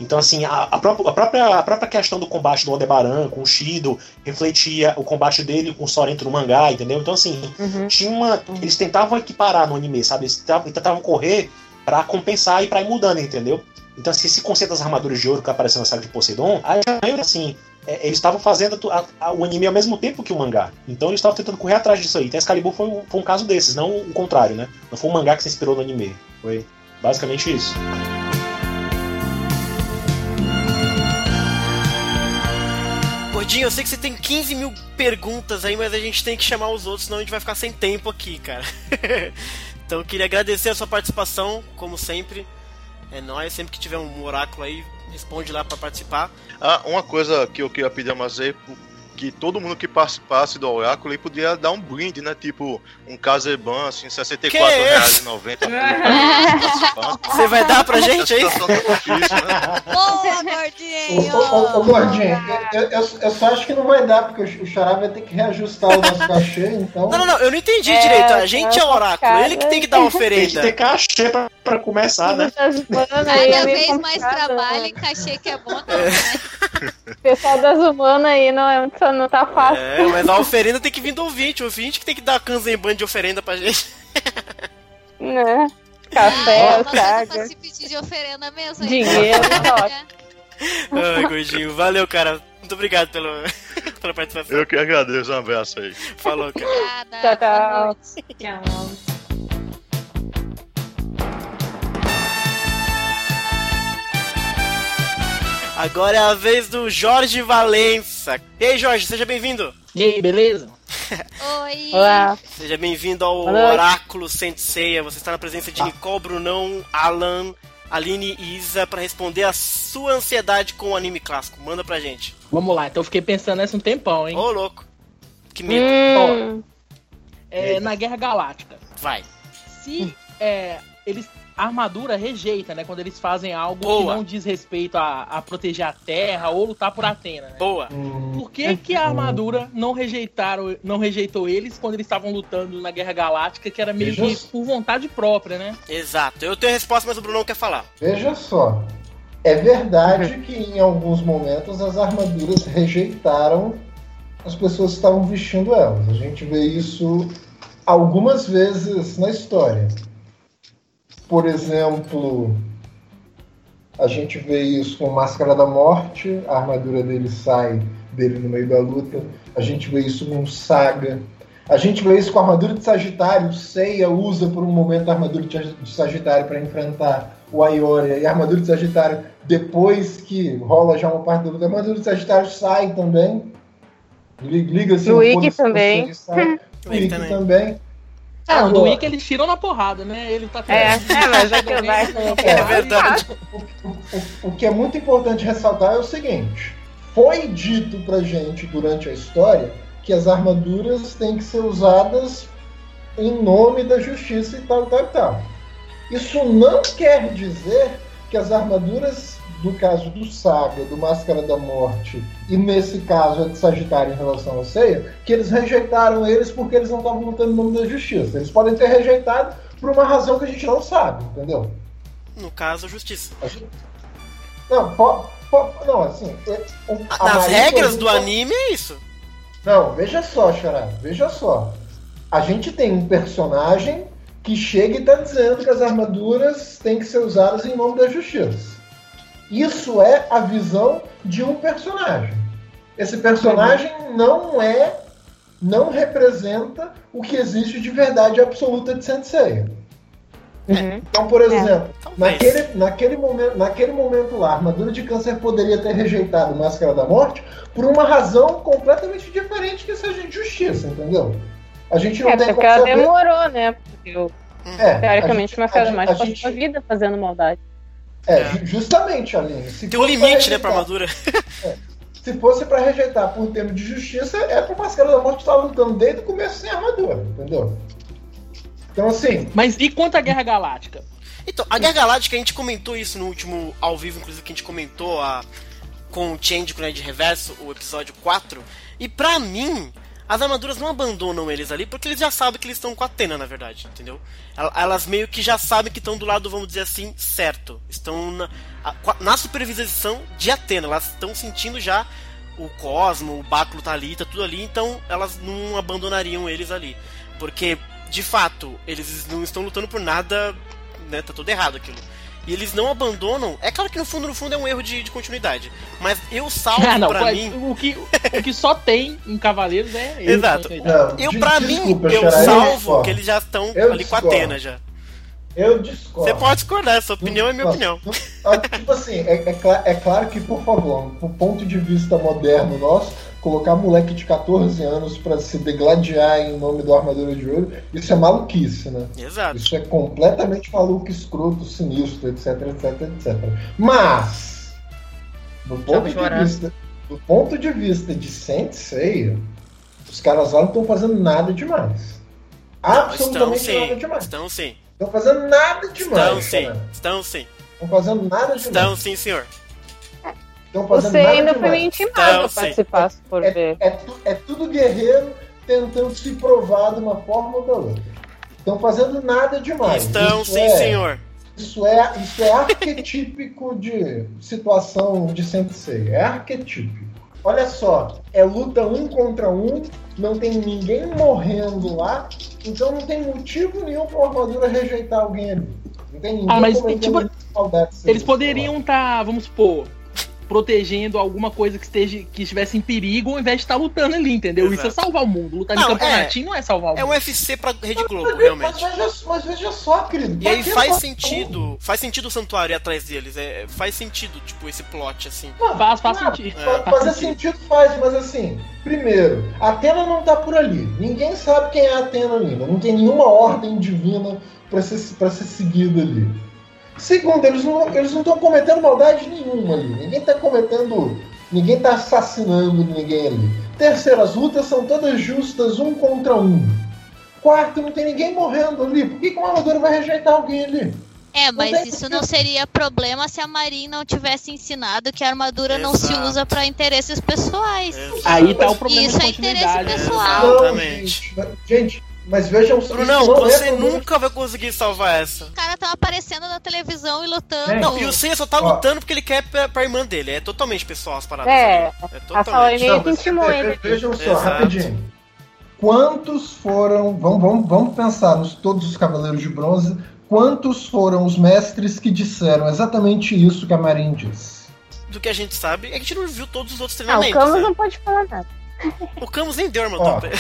Então, assim, a, a, própria, a, própria, a própria questão do combate do Aldebaran com o Shido refletia o combate dele com o Sorento no mangá, entendeu? Então, assim, uhum. tinha uma. Eles tentavam equiparar no anime, sabe? Eles tentavam, tentavam correr para compensar e pra ir mudando, entendeu? Então, assim, esse conceito das armaduras de ouro que apareceu na saga de Poseidon, aí, assim, é, eles estavam fazendo a, a, o anime ao mesmo tempo que o mangá. Então eles estavam tentando correr atrás disso aí. Então Excalibur foi um, foi um caso desses, não o contrário, né? Não foi o mangá que se inspirou no anime. Foi basicamente isso. Gordinho, eu sei que você tem 15 mil perguntas aí, mas a gente tem que chamar os outros, senão a gente vai ficar sem tempo aqui, cara. então eu queria agradecer a sua participação, como sempre. É nóis, sempre que tiver um oráculo aí, responde lá para participar. Ah, uma coisa que eu queria pedir a Mazei, que todo mundo que participasse do Oráculo aí podia dar um brinde, né? Tipo, um Caseban, assim, R$64,90. Você vai dar pra gente aí? Tá né? Boa, gordinho! Ô, ô, ô gordinho, eu, eu, eu, só acho que não vai dar, porque o Xará vai ter que reajustar o nosso cachê, então... Não, não, não, eu não entendi é, direito. A gente é o Oráculo, ele que tem que dar uma oferenda. Tem que ter cachê pra, pra começar, né? Cada vez mais trabalho em cachê que é bom também, né? O pessoal das humanas aí não, é, não tá fácil. É, mas a oferenda tem que vir do ouvinte. O ouvinte que tem que dar Kanzenban de oferenda pra gente. Né? Café, oh, saga. se pedir de oferenda mesmo. Dinheiro, Ai, gordinho. Valeu, cara. Muito obrigado pelo, pela participação. Eu que agradeço. Um abraço aí. Falou, cara. Obrigada. Tchau, tchau. Tchau. Agora é a vez do Jorge Valença. E aí, Jorge, seja bem-vindo. E aí, beleza? Oi. Olá. Seja bem-vindo ao Oráculo Senseia. Você está na presença de ah. Nicole Brunão, Alan, Aline e Isa para responder a sua ansiedade com o anime clássico. Manda pra gente. Vamos lá, então eu fiquei pensando nessa um tempão, hein? Ô, louco. Que medo. Hum. Ó, é, na Guerra Galáctica. Vai. Se é, eles a armadura rejeita, né? Quando eles fazem algo Boa. que não diz respeito a, a, proteger a Terra ou lutar por Atena. Né? Boa. Por que, que a armadura não rejeitaram, não rejeitou eles quando eles estavam lutando na Guerra Galáctica, que era meio que por vontade própria, né? Exato. Eu tenho a resposta, mas o Bruno não quer falar. Veja só. É verdade que em alguns momentos as armaduras rejeitaram as pessoas que estavam vestindo elas. A gente vê isso algumas vezes na história. Por exemplo, a gente vê isso com Máscara da Morte, a armadura dele sai dele no meio da luta. A gente vê isso com Saga. A gente vê isso com a armadura de Sagitário. O Seiya usa por um momento a armadura de Sagitário para enfrentar o Aioria. E a armadura de Sagitário, depois que rola já uma parte da luta, a armadura de Sagitário sai também. Liga-se. O Wiki também. O Wiki também. É, Agora, do eles tiram na porrada, né? Ele tá É, é mas é que vai. É verdade. O, o, o que é muito importante ressaltar é o seguinte: foi dito pra gente durante a história que as armaduras têm que ser usadas em nome da justiça e tal, tal, tal. Isso não quer dizer que as armaduras do caso do Saga, do Máscara da Morte, e nesse caso a de Sagitário em relação ao Ceia, que eles rejeitaram eles porque eles não estavam lutando no nome da justiça. Eles podem ter rejeitado por uma razão que a gente não sabe, entendeu? No caso, a justiça. Não, po, po, não, assim. É, Nas regras do anime é isso. Não, veja só, Xará, veja só. A gente tem um personagem que chega e está dizendo que as armaduras têm que ser usadas em nome da justiça. Isso é a visão de um personagem. Esse personagem não é, não representa o que existe de verdade absoluta de Sensei. Uhum. Então, por exemplo, é. naquele, naquele, momento, naquele momento lá, a armadura de câncer poderia ter rejeitado Máscara da Morte por uma razão completamente diferente que seja de justiça, entendeu? A gente não é, tem porque ela saber... demorou, né? Porque É, Teoricamente, gente- a passa gente- a vida fazendo maldade. É, ju- justamente, Aline. Se Tem um limite, né, pra armadura. Se fosse pra rejeitar por termo de justiça, é pro Máscara da Morte estar lutando desde o começo sem armadura, entendeu? Então, assim, Mas e quanto à Guerra Galáctica? Então, a Guerra Galáctica, a gente comentou isso no último ao vivo, inclusive, que a gente comentou a, com o Change com o Ned Reverso, o episódio 4. E pra mim, as armaduras não abandonam eles ali, porque eles já sabem que eles estão com a Atena, na verdade, entendeu? El- Elas meio que já sabem que estão do lado, vamos dizer assim, certo. Estão na, na supervisão de Atena, elas estão sentindo já o Cosmo, o Báculo tá ali, tá tudo ali, então elas não abandonariam eles ali. Porque, de fato, eles não estão lutando por nada, né? Tá tudo errado aquilo. E eles não abandonam. É claro que no fundo, no fundo é um erro de, de continuidade. Mas eu salvo Ah, não, pra mas mim. o, que, o que só tem em Cavaleiros é eu, Exato. então, não, Eu, pra desculpa, mim, eu salvo discordo. que eles já estão Eu ali com a discordo. Atena já. Eu discordo. Você pode discordar, sua opinião é minha Não, opinião. não, ah, Tipo assim, é, é é claro que, por favor, do ponto de vista moderno nosso, colocar moleque de 14 anos pra se degladiar em nome do Armadura de Ouro, isso é maluquice, né? Exato. Isso é completamente maluco, escroto, sinistro, etc, etc, etc. Mas, do ponto de vista, do ponto de vista de Sensei, os caras lá não estão fazendo nada demais. Estão Absolutamente nada sim. demais. Estão sim. Estão fazendo nada Estão demais. sim. cara. Estão sim. Estão fazendo nada demais. Estão sim, senhor. Estão fazendo Você nada ainda foi intimado sim. participar, se for ver. É, tu- é tudo guerreiro tentando se provar de uma forma ou da outra. Estão fazendo nada demais. Estão Isso sim, é- senhor. Isso é, isso é arquetípico de situação de Sensei. É arquetípico. Olha só, é luta um contra um, não tem ninguém morrendo lá, então não tem motivo nenhum para armadura rejeitar alguém ali. Não tem ninguém Ah, mas, tipo, Eles poderiam estar, vamos supor, protegendo alguma coisa que, esteja, que estivesse em perigo ao invés de estar lutando ali, entendeu? Isso é Exato. salvar o mundo. Lutar Não, campeonatinho não é salvar o É um mundo. UFC pra Rede Globo. Mas realmente. veja, mas veja só, querido. E aí faz sentido. Faz sentido o santuário ir atrás deles. É, faz sentido, tipo, esse plot, assim. Não, Faz, faz não, sentido. fa- Faz Fazer sentido faz, mas assim, primeiro, a Atena não tá por ali. Ninguém sabe quem é a Atena ainda. Não tem nenhuma ordem divina pra ser, pra ser seguida ali. Segundo, eles não eles não estão cometendo maldade nenhuma ali. Ninguém tá cometendo. Ninguém tá assassinando ninguém ali. Terceiro, as lutas são todas justas, um contra um. Quarto, não tem ninguém morrendo ali. Por que, que uma armadura vai rejeitar alguém ali? É, mas tem isso que- não seria problema se a Marin não tivesse ensinado que a armadura não se Exato. usa pra interesses pessoais. Aí tá o problema Isso de é interesse continuidade. pessoal. Não, Exatamente. gente, mas- gente, mas vejam só. Brunão, isso não é você problema nunca vai conseguir salvar essa. Os caras estão aparecendo na televisão e lutando. Não, e o Seiya só tá Ó. lutando porque ele quer pra, pra irmã dele. É totalmente pessoal as paradas. É? É totalmente. Não, intimou ve- ele. Vejam só, Exato. rapidinho. Quantos foram. Vamos, vamos, vamos pensar nos todos os Cavaleiros de Bronze. Quantos foram os mestres que disseram exatamente isso que a Marin disse? Do que a gente sabe, é que a gente não viu todos os outros Não, o treinamentos. Camus né? não pode falar nada. O Camus nem deu Ó, pra ele.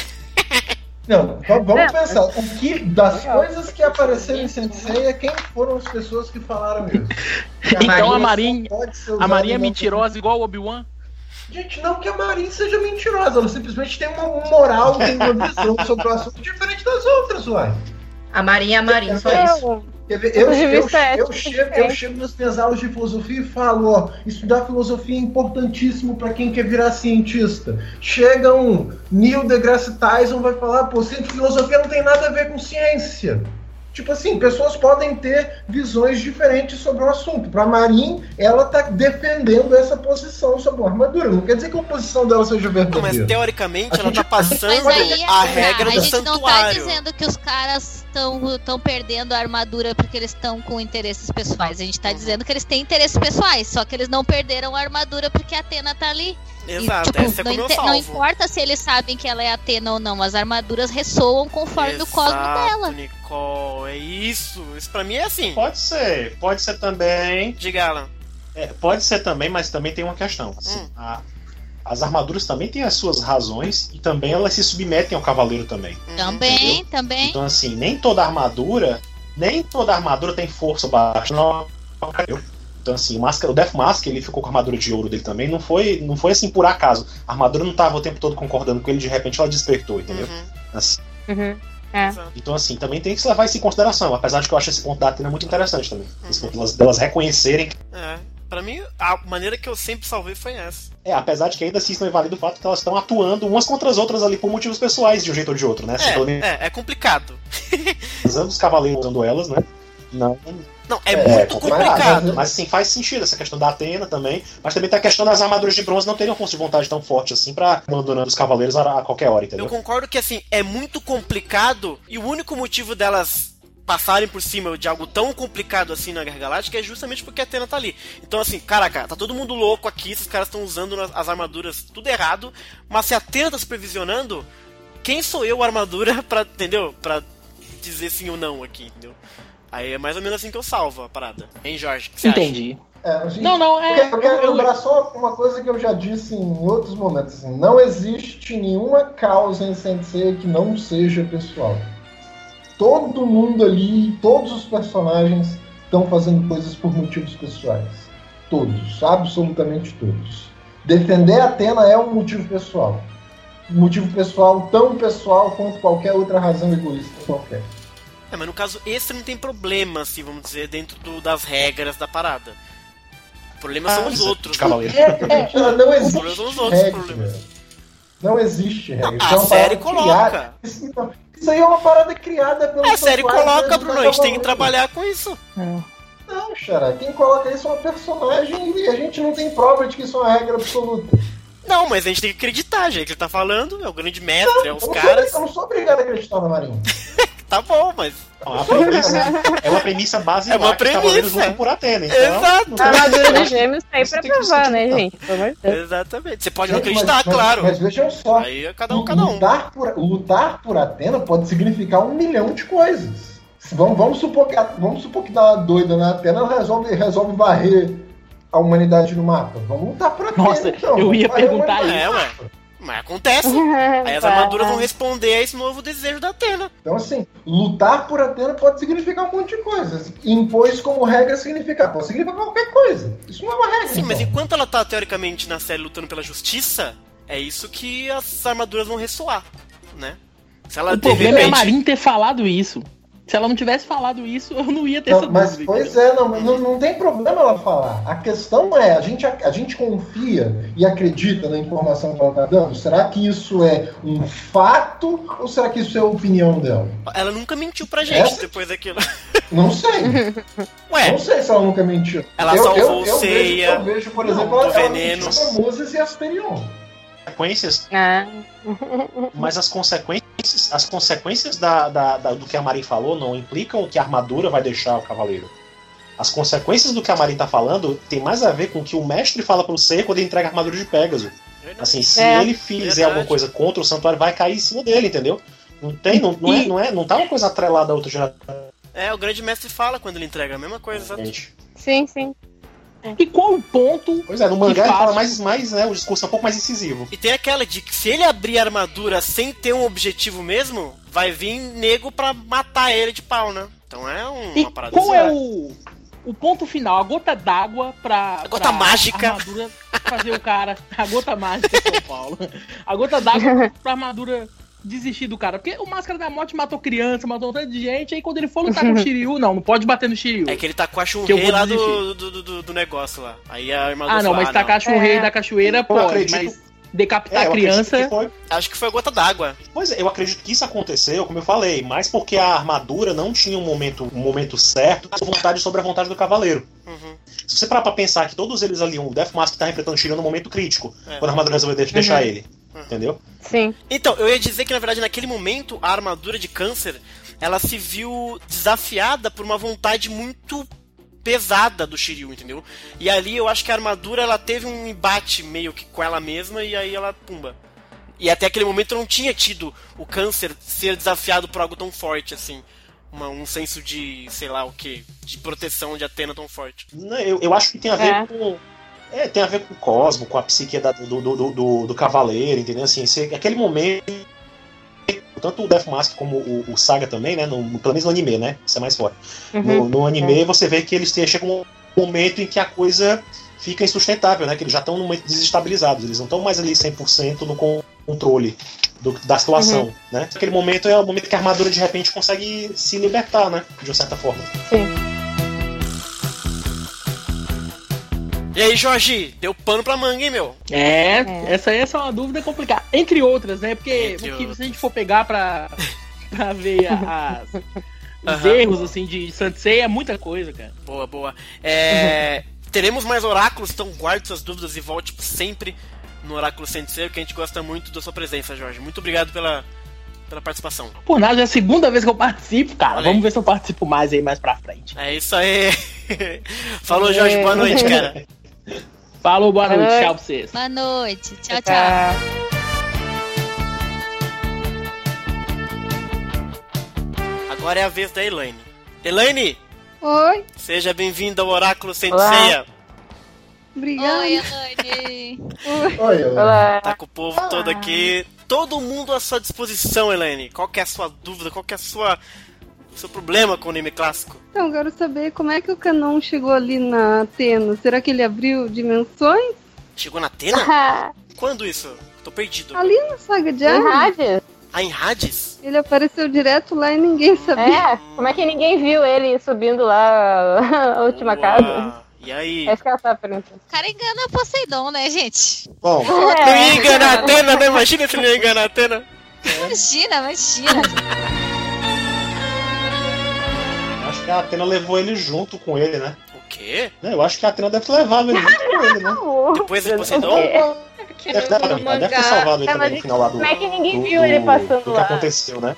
Não, vamos Não, pensar. O que, das coisas que apareceram em Sensei é quem foram as pessoas que falaram isso. Que Então a só Marin- pode ser A Maria é mentirosa igual o Obi-Wan? Gente, não que a Marin seja mentirosa, ela simplesmente tem uma moral, tem uma visão sobre o assunto diferente das outras, uai. A Marinha é a Marinha, só isso. Eu, Quer ver? Eu, de eu, chego, eu chego nas minhas aulas de filosofia e falo, ó, estudar filosofia é importantíssimo para quem quer virar cientista. Chega um Neil deGrasse Tyson vai falar, pô, filosofia não tem nada a ver com ciência. Tipo assim, pessoas podem ter visões diferentes sobre o assunto. Para Marin, ela tá defendendo essa posição sobre a armadura. Não quer dizer que a posição dela seja Não, mas verdadeira. teoricamente A ela gente- tá passando Mas aí a tá. regra a do gente não tá santuário. dizendo que os caras estão perdendo a armadura porque eles estão com interesses pessoais. A gente tá dizendo que eles têm interesses pessoais, só que eles não perderam a armadura porque a Atena tá ali. E, Exato, tipo, essa é não, como não salvo. importa se eles sabem que ela é Atena ou não, as armaduras ressoam conforme o cosmo Exato, dela. Nicole, é isso. Isso pra mim é assim. Pode ser, pode ser também. Diga, Alan. É, pode ser também, mas também tem uma questão. assim, Hum. a- as armaduras também têm as suas razões e também elas se submetem ao cavaleiro também. Uhum. Também, também. Então, assim, nem toda armadura, nem toda armadura tem força baixa. Não, entendeu? Então, assim, o, Máscara, o Death Mask, ele ficou com a armadura de ouro dele também. Não foi, não foi assim por acaso. A armadura não tava o tempo todo concordando com ele, de repente ela despertou, entendeu? Uhum. Assim, Uhum. É. Então, assim, também tem que se levar isso em consideração. Apesar de que eu acho esse ponto da Atena muito interessante também. Esse ponto delas, delas reconhecerem. É. Pra mim, a maneira que eu sempre salvei foi essa. É, apesar de que ainda assim isso não invalida o fato que elas estão atuando umas contra as outras ali por motivos pessoais, de um jeito ou de outro, né? Assim, É, é, é complicado. ambos os cavaleiros usando elas, né? Não, Não, é, É, muito complicado. complicado. Mas sim, faz sentido essa questão da Atena também. Mas também tem a questão das armaduras de bronze não terem uma força de vontade tão forte assim pra abandonando os cavaleiros a, a qualquer hora, Eu entendeu? concordo que assim, é muito complicado e o único motivo delas passarem por cima de algo tão complicado assim na Guerra Galáctica é justamente porque a Atena tá ali. Então assim, caraca, tá todo mundo louco aqui, esses caras estão usando as- as armaduras tudo errado, mas se a Atena tá supervisionando, quem sou eu, armadura, pra, entendeu? Pra dizer sim ou não aqui, entendeu? Aí é mais ou menos assim que eu salvo a parada. Hein, Jorge? Entendi. É, assim, Não, não, Eu é. quero, eu quero eu- lembrar só uma coisa que eu já disse em outros momentos. Assim, não existe nenhuma causa em Sensei que não seja pessoal. Todo mundo ali, todos os personagens estão fazendo coisas por motivos pessoais. Todos, absolutamente todos. Defender a Atena é um motivo pessoal. Um motivo pessoal tão pessoal quanto qualquer outra razão egoísta qualquer. É, mas no caso, esse não tem problema, assim, vamos dizer, dentro do- das regras da parada. O problema são os outros. cavaleiro. É, é, não existe problemas são os outros regra. problemas. Não existe regra. Não, Isso a é uma série parada coloca. Isso, então, isso aí é uma parada criada pelo É, a série coloca, Bruno, a gente tem que trabalhar com isso. Não, Xará, quem coloca isso é uma personagem e a gente não tem prova de que isso é uma regra absoluta. Não, mas a gente tem que acreditar, já que ele tá falando, é o grande mestre, é os eu, não caras. sou, eu não sou obrigado a acreditar na Marinha. Tá bom, mas. Não, a premissa- é uma premissa básica É uma premissa. por Atena. Então, Exato. A tem- armadura de gêmeos tá aí pra tem provar, né, acreditar. gente? Exatamente. Você pode não acreditar, mas- claro. Mas vejam só, Aí é cada um, cada um. lutar, por, lutar por Atena pode significar um milhão de coisas. Vamos, vamos, supor, que, vamos supor que dá uma doida na Atena, ela resolve, resolve varrer a humanidade no mapa. Vamos lutar por Atena, Nossa, então. eu ia perguntar humanidade. É, ué. Mas acontece. Aí as Tá. armaduras vão responder a esse novo desejo da Atena. Então, assim, lutar por Atena pode significar um monte de coisas. Isso como regra significa, pode significar qualquer coisa. Isso não é uma regra. Sim, mas então. enquanto ela tá teoricamente na série lutando pela justiça, é isso que as armaduras vão ressoar, né? Se ela O problema é a repente. Marin ter falado isso. Se ela não tivesse falado isso, eu não ia ter essa Não, mas dúvida. pois é, não, não, não tem problema ela falar. A questão é, a gente, a, gente confia e acredita na informação que ela está dando? Será que isso é um fato ou será que isso é a opinião dela? Ela nunca mentiu pra gente Essa- depois daquilo. Não sei. Ué, Não sei se ela nunca mentiu. Ela eu, salvou eu, eu Ceia, Vejo, eu vejo, por exemplo, ela, ela veneno. mentiu pra Moses e Asperion. Consequências, Ah, mas as consequências, as consequências da, da- da- do que a Marin falou não implicam que a armadura vai deixar o cavaleiro. As consequências do que a Marin tá falando tem mais a ver com o que o mestre fala pro Seiya quando ele entrega a armadura de Pégaso. assim, se É. ele fizer Verdade. alguma coisa contra o santuário, vai cair em cima dele, entendeu? Não tem, não, não, é, não, é, não tá uma coisa atrelada a outra geração. é, o grande mestre fala quando ele entrega a mesma coisa, exato. gente. sim, sim. E qual o ponto Pois é, no mangá Que ele fala mais, mais né, o discurso é um pouco mais incisivo. E tem aquela de que se ele abrir a armadura sem ter um objetivo mesmo, vai vir nego pra matar ele de pau, né? Então é um- E uma parada qual assim. é o, o ponto final? A gota d'água pra. A gota pra mágica. armadura fazer o cara. A gota mágica São Paulo. A gota d'água pra armadura desistir do cara. Porque o Máscara da Morte matou criança, matou um tanto de gente. Aí quando ele for lutar com o Shiryu, não, não pode bater no Shiryu. É que ele tá com a vou lá do, do, do, do negócio lá. Aí a armadura Ah, não, fala, mas tacar a não. Shunrei É. da cachoeira pode, mas decapitar É, a criança. que foi- Acho que foi a gota d'água. Pois é, eu acredito que isso aconteceu, como eu falei, mais porque a armadura não tinha um momento, um momento certo, a vontade sobre a vontade do cavaleiro. Uhum. Se você parar pra pensar que todos eles ali, o Death Mask tá enfrentando o Shiryu no momento crítico, É. quando a armadura resolveu de- deixar ele. Uhum. Entendeu? Sim. Então, eu ia dizer que na verdade naquele momento a armadura de câncer ela se viu desafiada por uma vontade muito pesada do Shiryu, entendeu? E ali eu acho que a armadura ela teve um embate meio que com ela mesma e aí ela pumba. E até aquele momento não tinha tido o câncer ser desafiado por algo tão forte assim. Uma- um senso de, sei lá o que, de proteção de Atena tão forte. Não, Eu, eu acho que tem a ver É. com. É, tem a ver com o cosmo, com a psique da- do, do, do, do- do cavaleiro, entendeu? Assim, esse- aquele momento. Tanto o Death Mask como o, o Saga também, né? No, pelo menos no anime, né? Isso é mais forte. Uhum. No, no anime você vê que eles têm, chegam um momento em que a coisa fica insustentável, né? Que eles já estão momento desestabilizados, eles não estão mais ali 100% no con- controle. do- da situação, né? Aquele momento é o momento que a armadura de repente consegue se libertar, né? De uma certa forma. Sim. E aí, Jorge, deu pano pra manga, hein, meu? É, É. essa aí é só uma dúvida complicada. Entre outras, né? Porque Entre se a gente for pegar pra, pra ver as, os Aham. erros assim, de Sansei, é muita coisa, cara. Boa, boa. É, teremos mais oráculos, então guarde suas dúvidas e volte sempre no Oráculo Sensei, que a gente gosta muito da sua presença, Jorge. Muito obrigado pela, pela participação. Por nada, já é a segunda vez que eu participo, cara. Olha Vamos aí. ver se eu participo mais aí mais pra frente. É isso aí. Falou, Jorge. Boa noite, cara. Falou, boa Boa noite, noite. tchau pra vocês. Boa noite. Tchau, tchau. Tá. Agora é a vez da Elaine. Elaine, Oi, seja bem-vinda ao Oráculo Sensei. obrigada. Oi, Elaine. Oi, Elaine. Olá. Tá com o povo todo aqui. Todo mundo à sua disposição, Elaine. Qual que é a sua dúvida? Qual que é a sua... seu problema com o anime clássico? Então, eu quero saber como é que o Canon chegou ali na Atena. Será que ele abriu dimensões? Chegou na Atena? Quando isso? Tô perdido. Ali na saga de em Hades? Ah, em Hades? ele apareceu direto lá e ninguém sabia. É, como é que ninguém viu ele subindo lá a última casa? Uau. E aí? É que ela tá perguntando. O cara engana Poseidon, né, gente? Bom, Não ia enganar a Atena, né? Imagina se ele ia enganar a Atena. Imagina, imagina. Que a Atena levou ele junto com ele, né? O quê? Eu acho que a Atena deve ter levado ele junto com ele, né? Depois de Poseidon? É. Porque Deve, no deve ter salvado ele É, também no final lá do. Como é que ninguém do- viu ele do- passando do que lá? aconteceu, né?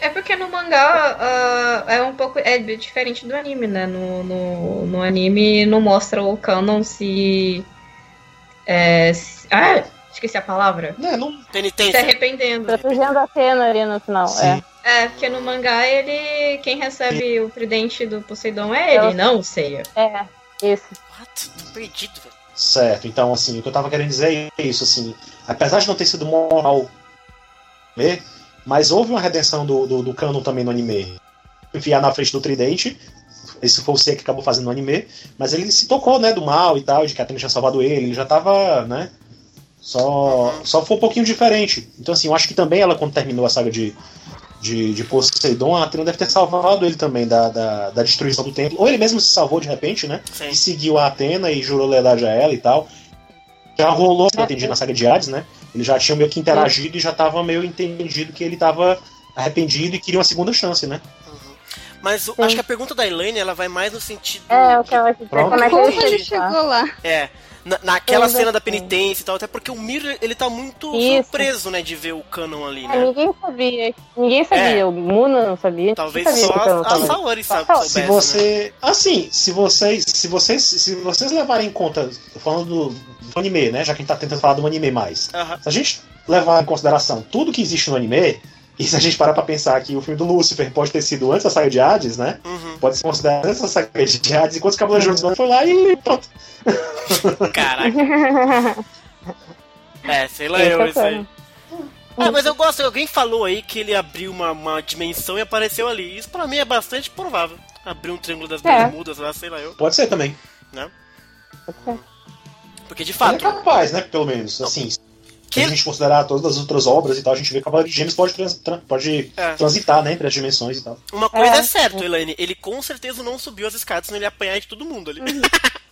É porque no mangá ah, é um pouco. É diferente do anime, né? No, no, no anime não mostra o canon se. É, se- ah, esqueci a palavra. É, não, Se Penitência. arrependendo. Protegendo a cena ali no final. Sim. É. É, porque no mangá ele. Quem recebe o tridente do Poseidon é ele, Eu- não o Seiya. É, isso. What? Tô perdido, velho. Certo, então assim, o que eu tava querendo dizer é isso, assim, apesar de não ter sido moral, né, mas houve uma redenção do, do, do canon também no anime. Enfiar na frente do tridente, esse foi o C que acabou fazendo no anime, mas ele se tocou, né, do mal e tal, de que a Atena tinha salvado ele, ele já tava, né, só, só foi um pouquinho diferente. Então assim, eu acho que também ela, quando terminou a saga de, de, de Poseidon, a Atena deve ter salvado ele também da, da, da destruição do templo, ou ele mesmo se salvou de repente, né, Sim. e seguiu a Atena e jurou lealdade a ela e tal. Já rolou, eu entendi, na saga de Hades, né? Ele já tinha meio que interagido e já tava meio entendido que ele tava arrependido e queria uma segunda chance, né? Uhum. Mas o- acho que a pergunta da Elaine, ela vai mais no sentido... É, o que ela dizer. Como é que ele ele chegou lá? chegou lá? É, na, naquela cena da penitência e tal, até porque o Mir, ele tá muito Isso. surpreso, né, de ver o canon ali, É, né? ninguém sabia. Ninguém sabia. É. O Muna não sabia. Talvez sabia só a, a. Saori sabe, soubesse, Se né? você. Assim, se vocês. Se vocês. Se vocês levarem em conta. tô Falando do, do anime, né? Já que a gente tá tentando falar do anime mais. Aham. Se a gente levar em consideração tudo que existe no anime, e se a gente parar pra pensar que o filme do Lúcifer pode ter sido antes da saga de Hades, né? Uhum. Pode ser considerado antes da saga de Hades, enquanto os Cavaleiros do foi lá e pronto. Caraca. É, sei lá eu, é isso aí. Ah, mas eu gosto, alguém falou aí que ele abriu uma, uma dimensão e apareceu ali. Isso pra mim é bastante provável. Abriu um triângulo das É. Bermudas lá, sei lá eu. Pode ser também. Pode ser. Porque de É fato, capaz, né? Pelo menos. Assim, se que- a gente considerar todas as outras obras e tal, a gente vê que o Cavaleiro de Gêmeos pode, trans- tran- pode É. transitar, né? Entre as dimensões e tal. uma coisa é, É. certa, Elaine, ele com certeza não subiu as escadas, senão ele ia apanhar de todo mundo ali.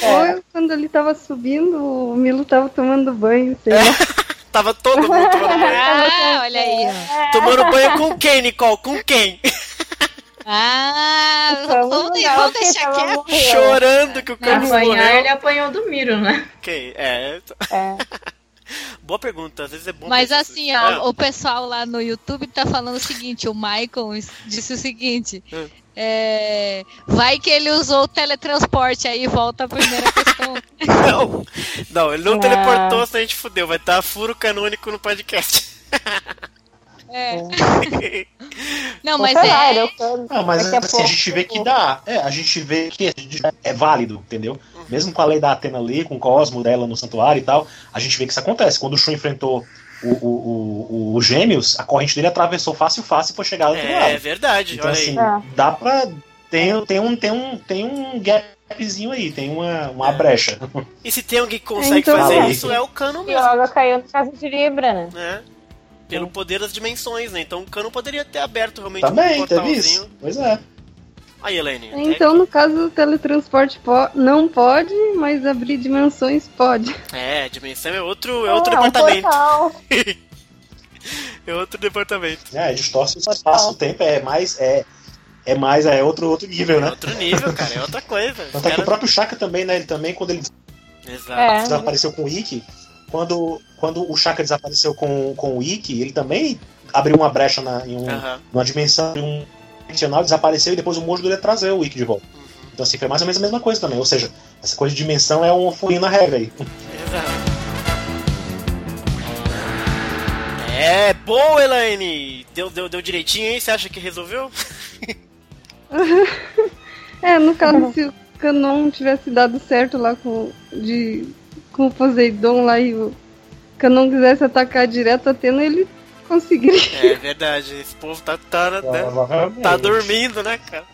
É. Ou quando ele tava subindo, o Milo tava tomando banho, sei lá. Tava todo mundo tomando banho. Ah, olha aí. ó. Tomando banho com quem, Nicole? Com quem? Ah, Vamos vamos, deixar quieto. Chorando que o cara Apanhar, morreu. ele apanhou do Miro, né? Quem? É, É. boa pergunta, às vezes é bom Mas pensar assim, ó, o pessoal lá no YouTube tá falando o seguinte, o Michael disse o seguinte. É, vai que ele usou o teletransporte aí, volta a primeira questão. Não, não, ele não Ah. teleportou, senão a gente fudeu. Vai estar furo canônico no podcast. É. Não, mas é. é o cano. Ah, mas Daqui a assim, a gente vê que dá. É, a gente vê que é válido, entendeu? Mesmo com a lei da Atena ali, com o Cosmo dela no santuário e tal, a gente vê que isso acontece. Quando o Shun enfrentou o, o, o, o- os gêmeos, a corrente dele atravessou fácil, fácil pra chegar outro É lado. verdade, Então, assim, É. dá pra. Tem, tem, um, tem, um, tem um gapzinho aí, tem uma, uma É. brecha. E se tem alguém que consegue Então, fazer é. isso, é o canon E mesmo. logo caiu no caso de Libra, né? Né? pelo poder das dimensões, né? Então o Canon poderia ter aberto realmente Também, um teve portalzinho. isso. Pois é. Aí, Elaine. Então, no caso, o teletransporte po- não pode, mas abrir dimensões pode. É, dimensão é outro, é outro Ah, um departamento. portal. É outro departamento. É, distorce o espaço-tempo, é mais. É, é mais. É outro, outro nível, né? Outro nível, cara, é outra coisa. Os Tanto é que o próprio Shaka também, né? Ele também, quando ele Exato. É. desapareceu com o Ikki, quando, quando o Shaka desapareceu com, com o Ikki, ele também abriu uma brecha na, em um, numa dimensão, em um dimensional, desapareceu e depois o Mojo ia trazer o Ikki de volta. Então, assim, foi mais ou menos a mesma coisa também. Ou seja, essa coisa de dimensão é um furinho na regra aí. Exato. É, boa, Elaine! Deu, deu, deu direitinho, hein? Você acha que resolveu? É, no caso, se o Canon tivesse dado certo lá com, de, com o Poseidon lá e o Canon quisesse atacar direto a Atena, ele conseguiria. É verdade, esse povo tá, tá, né, Provavelmente. tá dormindo, né, cara?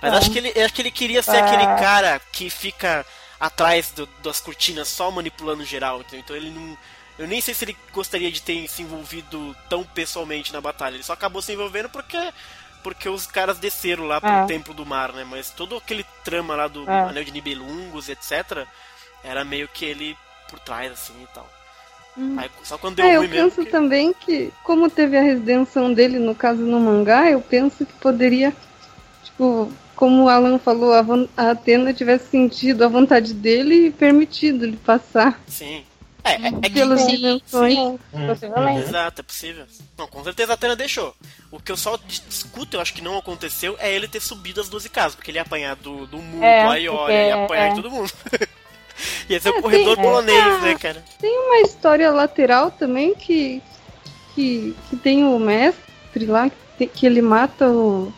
Mas acho que ele, acho que ele queria ser É. aquele cara que fica atrás do- das cortinas só manipulando geral, entendeu? Então ele não. Eu nem sei se ele gostaria de ter se envolvido tão pessoalmente na batalha. Ele só acabou se envolvendo porque. Porque os caras desceram lá pro É. Templo do Mar, né? Mas todo aquele trama lá do É. Anel de Nibelungos, etc., era meio que ele por trás, assim e tal. Aí, só quando deu É, eu ruim mesmo. penso que- também que, como teve a redenção dele, no caso no mangá, eu penso que poderia, tipo, como o Alan falou, a, a Atena tivesse sentido a vontade dele e permitido ele passar Sim. É, é, é que pelas sim, dimensões. Sim, Hum. possivelmente. Exato, é possível. Não, com certeza a Atena deixou. O que eu só discuto, eu acho que não aconteceu, é ele ter subido as 12 casas, porque ele ia apanhar do, do Mu, É, do porque- ia apanhar é. de todo mundo. ia ser É, o corredor tem- polonês, né, cara? Tem uma história lateral também que, que, que tem o mestre lá, que, tem- que ele mata o,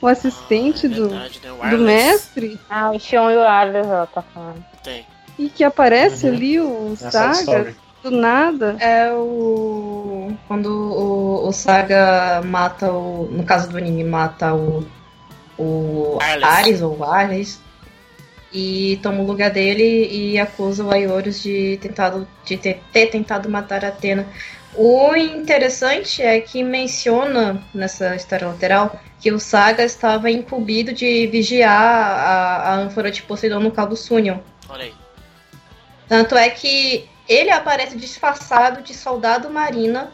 o assistente Ah, é do, verdade, né? O do Arles mestre Ah, o Xion e o Arles, ela tá falando. Tem. e que aparece Uhum. ali o Essa Saga do nada. É o. Quando o, o Saga mata o. No caso do anime, mata o. O Arles. Ares ou Arles. E toma o lugar dele e acusa o Aiorus de, tentado, de ter, ter tentado matar a Atena. O interessante é que menciona nessa história lateral que o Saga estava incumbido de vigiar a, a ânfora de Poseidon no caldo Sunion. Olha aí. Tanto é que ele aparece disfarçado de soldado marina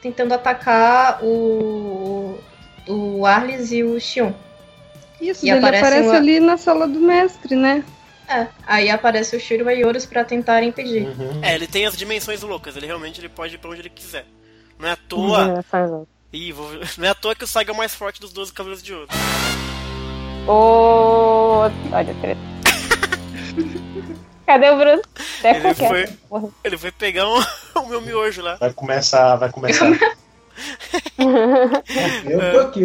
tentando atacar o, o Arles e o Xion. Isso, E ele aparece aparece uma- ali na sala do mestre, né? É, aí aparece o Shiro e o Aiorus pra tentar impedir. Uhum. É, ele tem as dimensões loucas, ele realmente ele pode ir pra onde ele quiser. Não é à toa. Dimensões Ih, vou... Não é à toa que o Saga é o mais forte dos 12 Cavaleiros de Ouro. Ô, olha, treta. Cadê o Bruno? Até Ele qualquer. foi, Porra. ele foi pegar um- o meu miojo lá. Vai começar, vai começar. Eu tô aqui.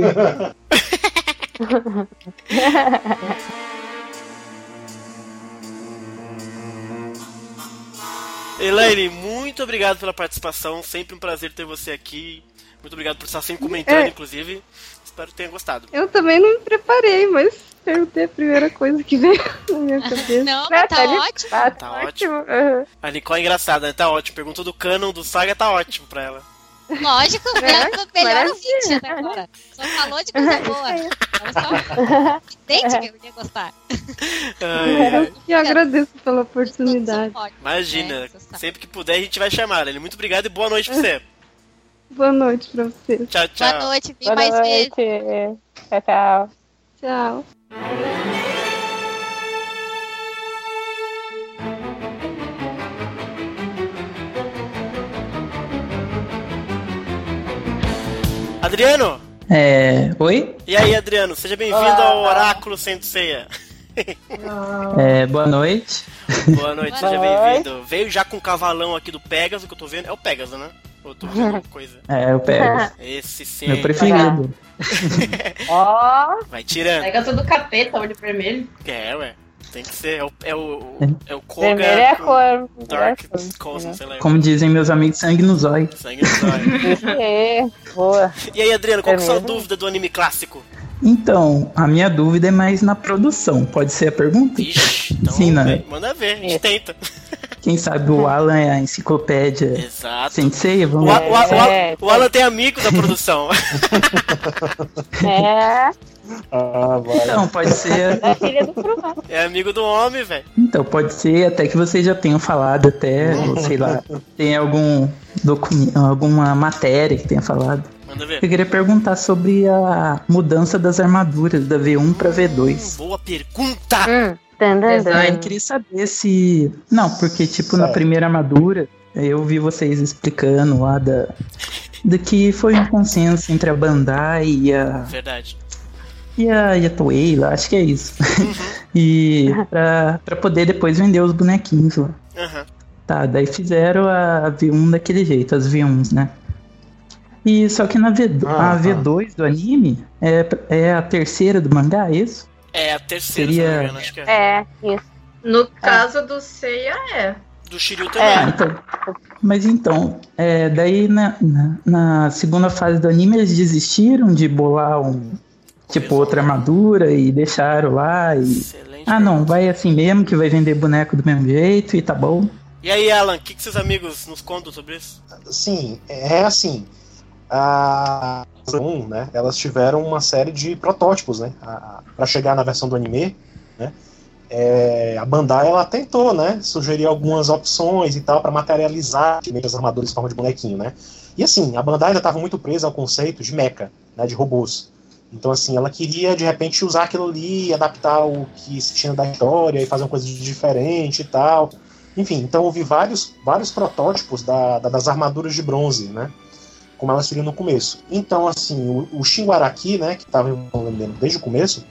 Elaine, muito obrigado pela participação. Sempre um prazer ter você aqui. Muito obrigado por estar sempre comentando, É. inclusive. Espero que tenha gostado. Eu também não me preparei, mas perguntei a primeira coisa que veio na minha cabeça. Não, Ah, mas tá tá ótimo. Tá, Tá ótimo. Uhum. A Nicole é engraçada, né? Tá ótimo. Perguntou do canon do Saga, tá ótimo pra ela. Lógico, É, foi o melhor parece- ouvinte até agora. Só falou de coisa boa. Ela só entende que eu ia gostar. Ai, ai. E agradeço pela oportunidade. Imagina, né? Você sabe. sempre que puder a gente vai chamar. Elaine, muito obrigado e boa noite pra você. Boa noite pra vocês. Tchau, tchau. Boa noite, vem Boa mais vezes. noite. Tchau, tchau. Tchau. Adriano! É. Oi? E aí, Adriano? Seja bem-vindo ao Oráculo Sem Ceia. É, boa noite. Boa noite, Boa seja bem-vindo. Veio já com o cavalão aqui do Pegasus, que eu tô vendo. É o Pegasus, né? Ou eu tô vendo alguma coisa? É, eu pego. Esse sim. Meu preferido. Ó, Vai tirando. Pega tudo capeta, olho vermelho. É, ué. Tem que ser. É o, é o, é o vermelho é a Koga cor. Dark Cosmos, sei lá. Como dizem meus amigos, sangue no zóio. Sangue no zóio. Aí. Boa. E aí, Adriano, qual que é a sua dúvida do anime clássico? Então, a minha dúvida é mais na produção. Pode ser a pergunta? Ixi, então Sim, né? manda ver, a gente tenta. Quem sabe o Alan é a enciclopédia Exato. Sensei, O, vamos o, o, A- É. o Alan tem amigo da produção. É, Ah. Então, pode ser. Furumã. É amigo do homem, velho. Então, pode ser até que vocês já tenham falado até, ou sei lá, tem algum documento, alguma matéria que tenha falado. Manda ver. Eu queria perguntar sobre a mudança das armaduras da V1 pra V2. Boa pergunta. Hum, Eu tan. queria saber se. Não, porque, tipo, na primeira armadura, eu vi vocês explicando lá da. Do que foi um consenso entre a Bandai e a. Verdade. E a, e a Toei lá, acho que é isso. e pra, pra poder depois vender os bonequinhos lá. Aham. Tá, daí fizeram a V1 daquele jeito, as V1s, né? E só que na V, Ah, a V2 do anime é, é a terceira do mangá, é isso? É a terceira, Seria- se não me engano, acho que é. É, isso. No caso do Seiya, é. Do Shiryu Ah, também. então. Mas então, é, daí na, na, na segunda fase do anime eles desistiram de bolar um. Tipo, outra armadura e deixaram lá e. Excelente. Ah, não, vai assim mesmo, que vai vender boneco do mesmo jeito e tá bom. E aí, Alan, o que, que seus amigos nos contam sobre isso? Sim, é assim. A 1, né? Elas tiveram uma série de protótipos, né? Para chegar na versão do anime, né? É, a Bandai ela tentou, né? Sugerir algumas opções e tal para materializar as armaduras em forma de bonequinho, né? E assim, a Bandai ainda estava muito presa ao conceito de mecha, né? De robôs. Então assim, ela queria de repente usar aquilo ali, adaptar o que se tinha da história e fazer uma coisa diferente e tal. Enfim, então houve vários, vários protótipos da- da- das armaduras de bronze, né? Como elas seriam no começo. Então, assim, o, o Shinwaraki, né, que estava envolvendo desde o começo,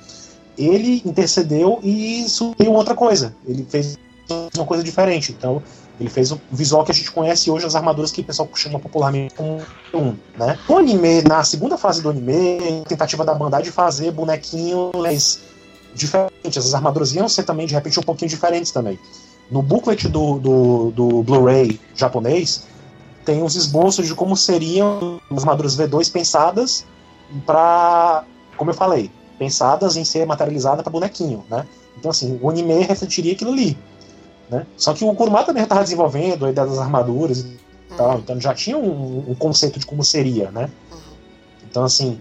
ele intercedeu e sugeriu outra coisa. Ele fez uma coisa diferente. Então, ele fez o visual que a gente conhece hoje, as armaduras que o pessoal chama popularmente como um, né? No anime, na segunda fase do anime, tentativa da Bandai de fazer bonequinhos diferentes. As armaduras iam ser também, de repente, um pouquinho diferentes também. No booklet do, do, do Blu-ray japonês, tem os esboços de como seriam as armaduras V2 pensadas para, como eu falei, pensadas em ser materializada para bonequinho, né? Então, assim, o anime refletiria aquilo ali, né? Só que o Kurumada também estava desenvolvendo a ideia das armaduras e tal, então já tinha um, um conceito de como seria, né? Então, assim,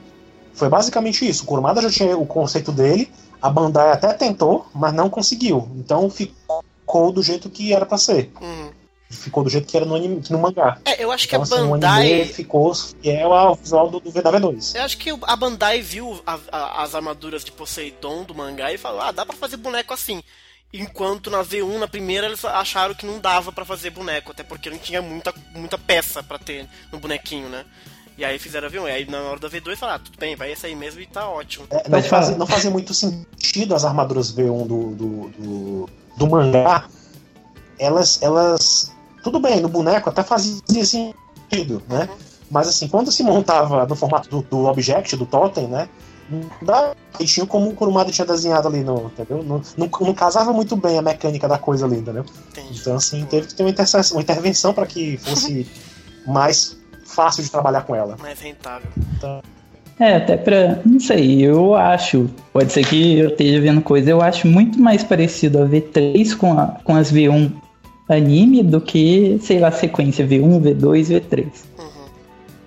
foi basicamente isso. O Kurumada já tinha o conceito dele, a Bandai até tentou, mas não conseguiu. Então ficou do jeito que era para ser. Uhum. Ficou do jeito que era no, anime, no mangá. É, eu acho que Então, a assim, o Bandai. anime ficou fiel ao visual do, do V2. Eu acho que a Bandai viu a- a- as armaduras de Poseidon do mangá e falou: ah, dá pra fazer boneco assim. Enquanto na V1, na primeira, eles acharam que não dava pra fazer boneco, até porque não tinha muita, muita peça pra ter no bonequinho, né? E aí fizeram a V1. E aí na hora da V2 falaram: ah, tudo bem, vai aí mesmo e tá ótimo. É, não, fazia, não fazia muito sentido as armaduras V1 do, do, do, do mangá. Elas, elas. Tudo bem, no boneco até fazia sentido, né? Mas assim, quando se montava no formato do, do Object, do Totem, né? Não dava tinha como o Kurumada tinha desenhado ali, no, entendeu? Não, não, não casava muito bem a mecânica da coisa ali, entendeu? Entendi. Então, assim, teve que ter uma, uma intervenção para que fosse mais fácil de trabalhar com ela. Mais rentável. É, até pra. Não sei, eu acho. Pode ser que eu esteja vendo coisa. Eu acho muito mais parecido a V3 com, a, com as V1 anime do que, sei lá, sequência V1, V2, V3. Uhum.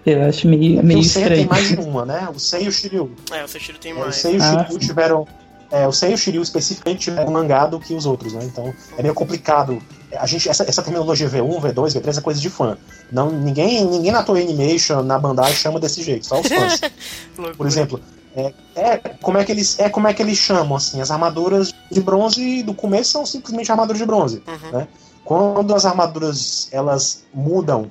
Eu acho meio, meio o tem estranho. mais de uma, né? O Sei e o Shiryu. É, o Seixiro tem É, o mais. Sei e o Ah, Shiryu tiveram. É, o Sei e o Shiryu especificamente tiveram um mangá do que os outros, né? Então é meio complicado. A gente, essa, essa terminologia V1, V2, V3 é coisa de fã. Não, ninguém, ninguém na Toei Animation, na Bandai, chama desse jeito, só os fãs. Por exemplo, é, é, como é que eles, é como é que eles chamam, assim, as armaduras de bronze do começo são simplesmente armaduras de bronze, Uhum. né? Quando as armaduras, elas mudam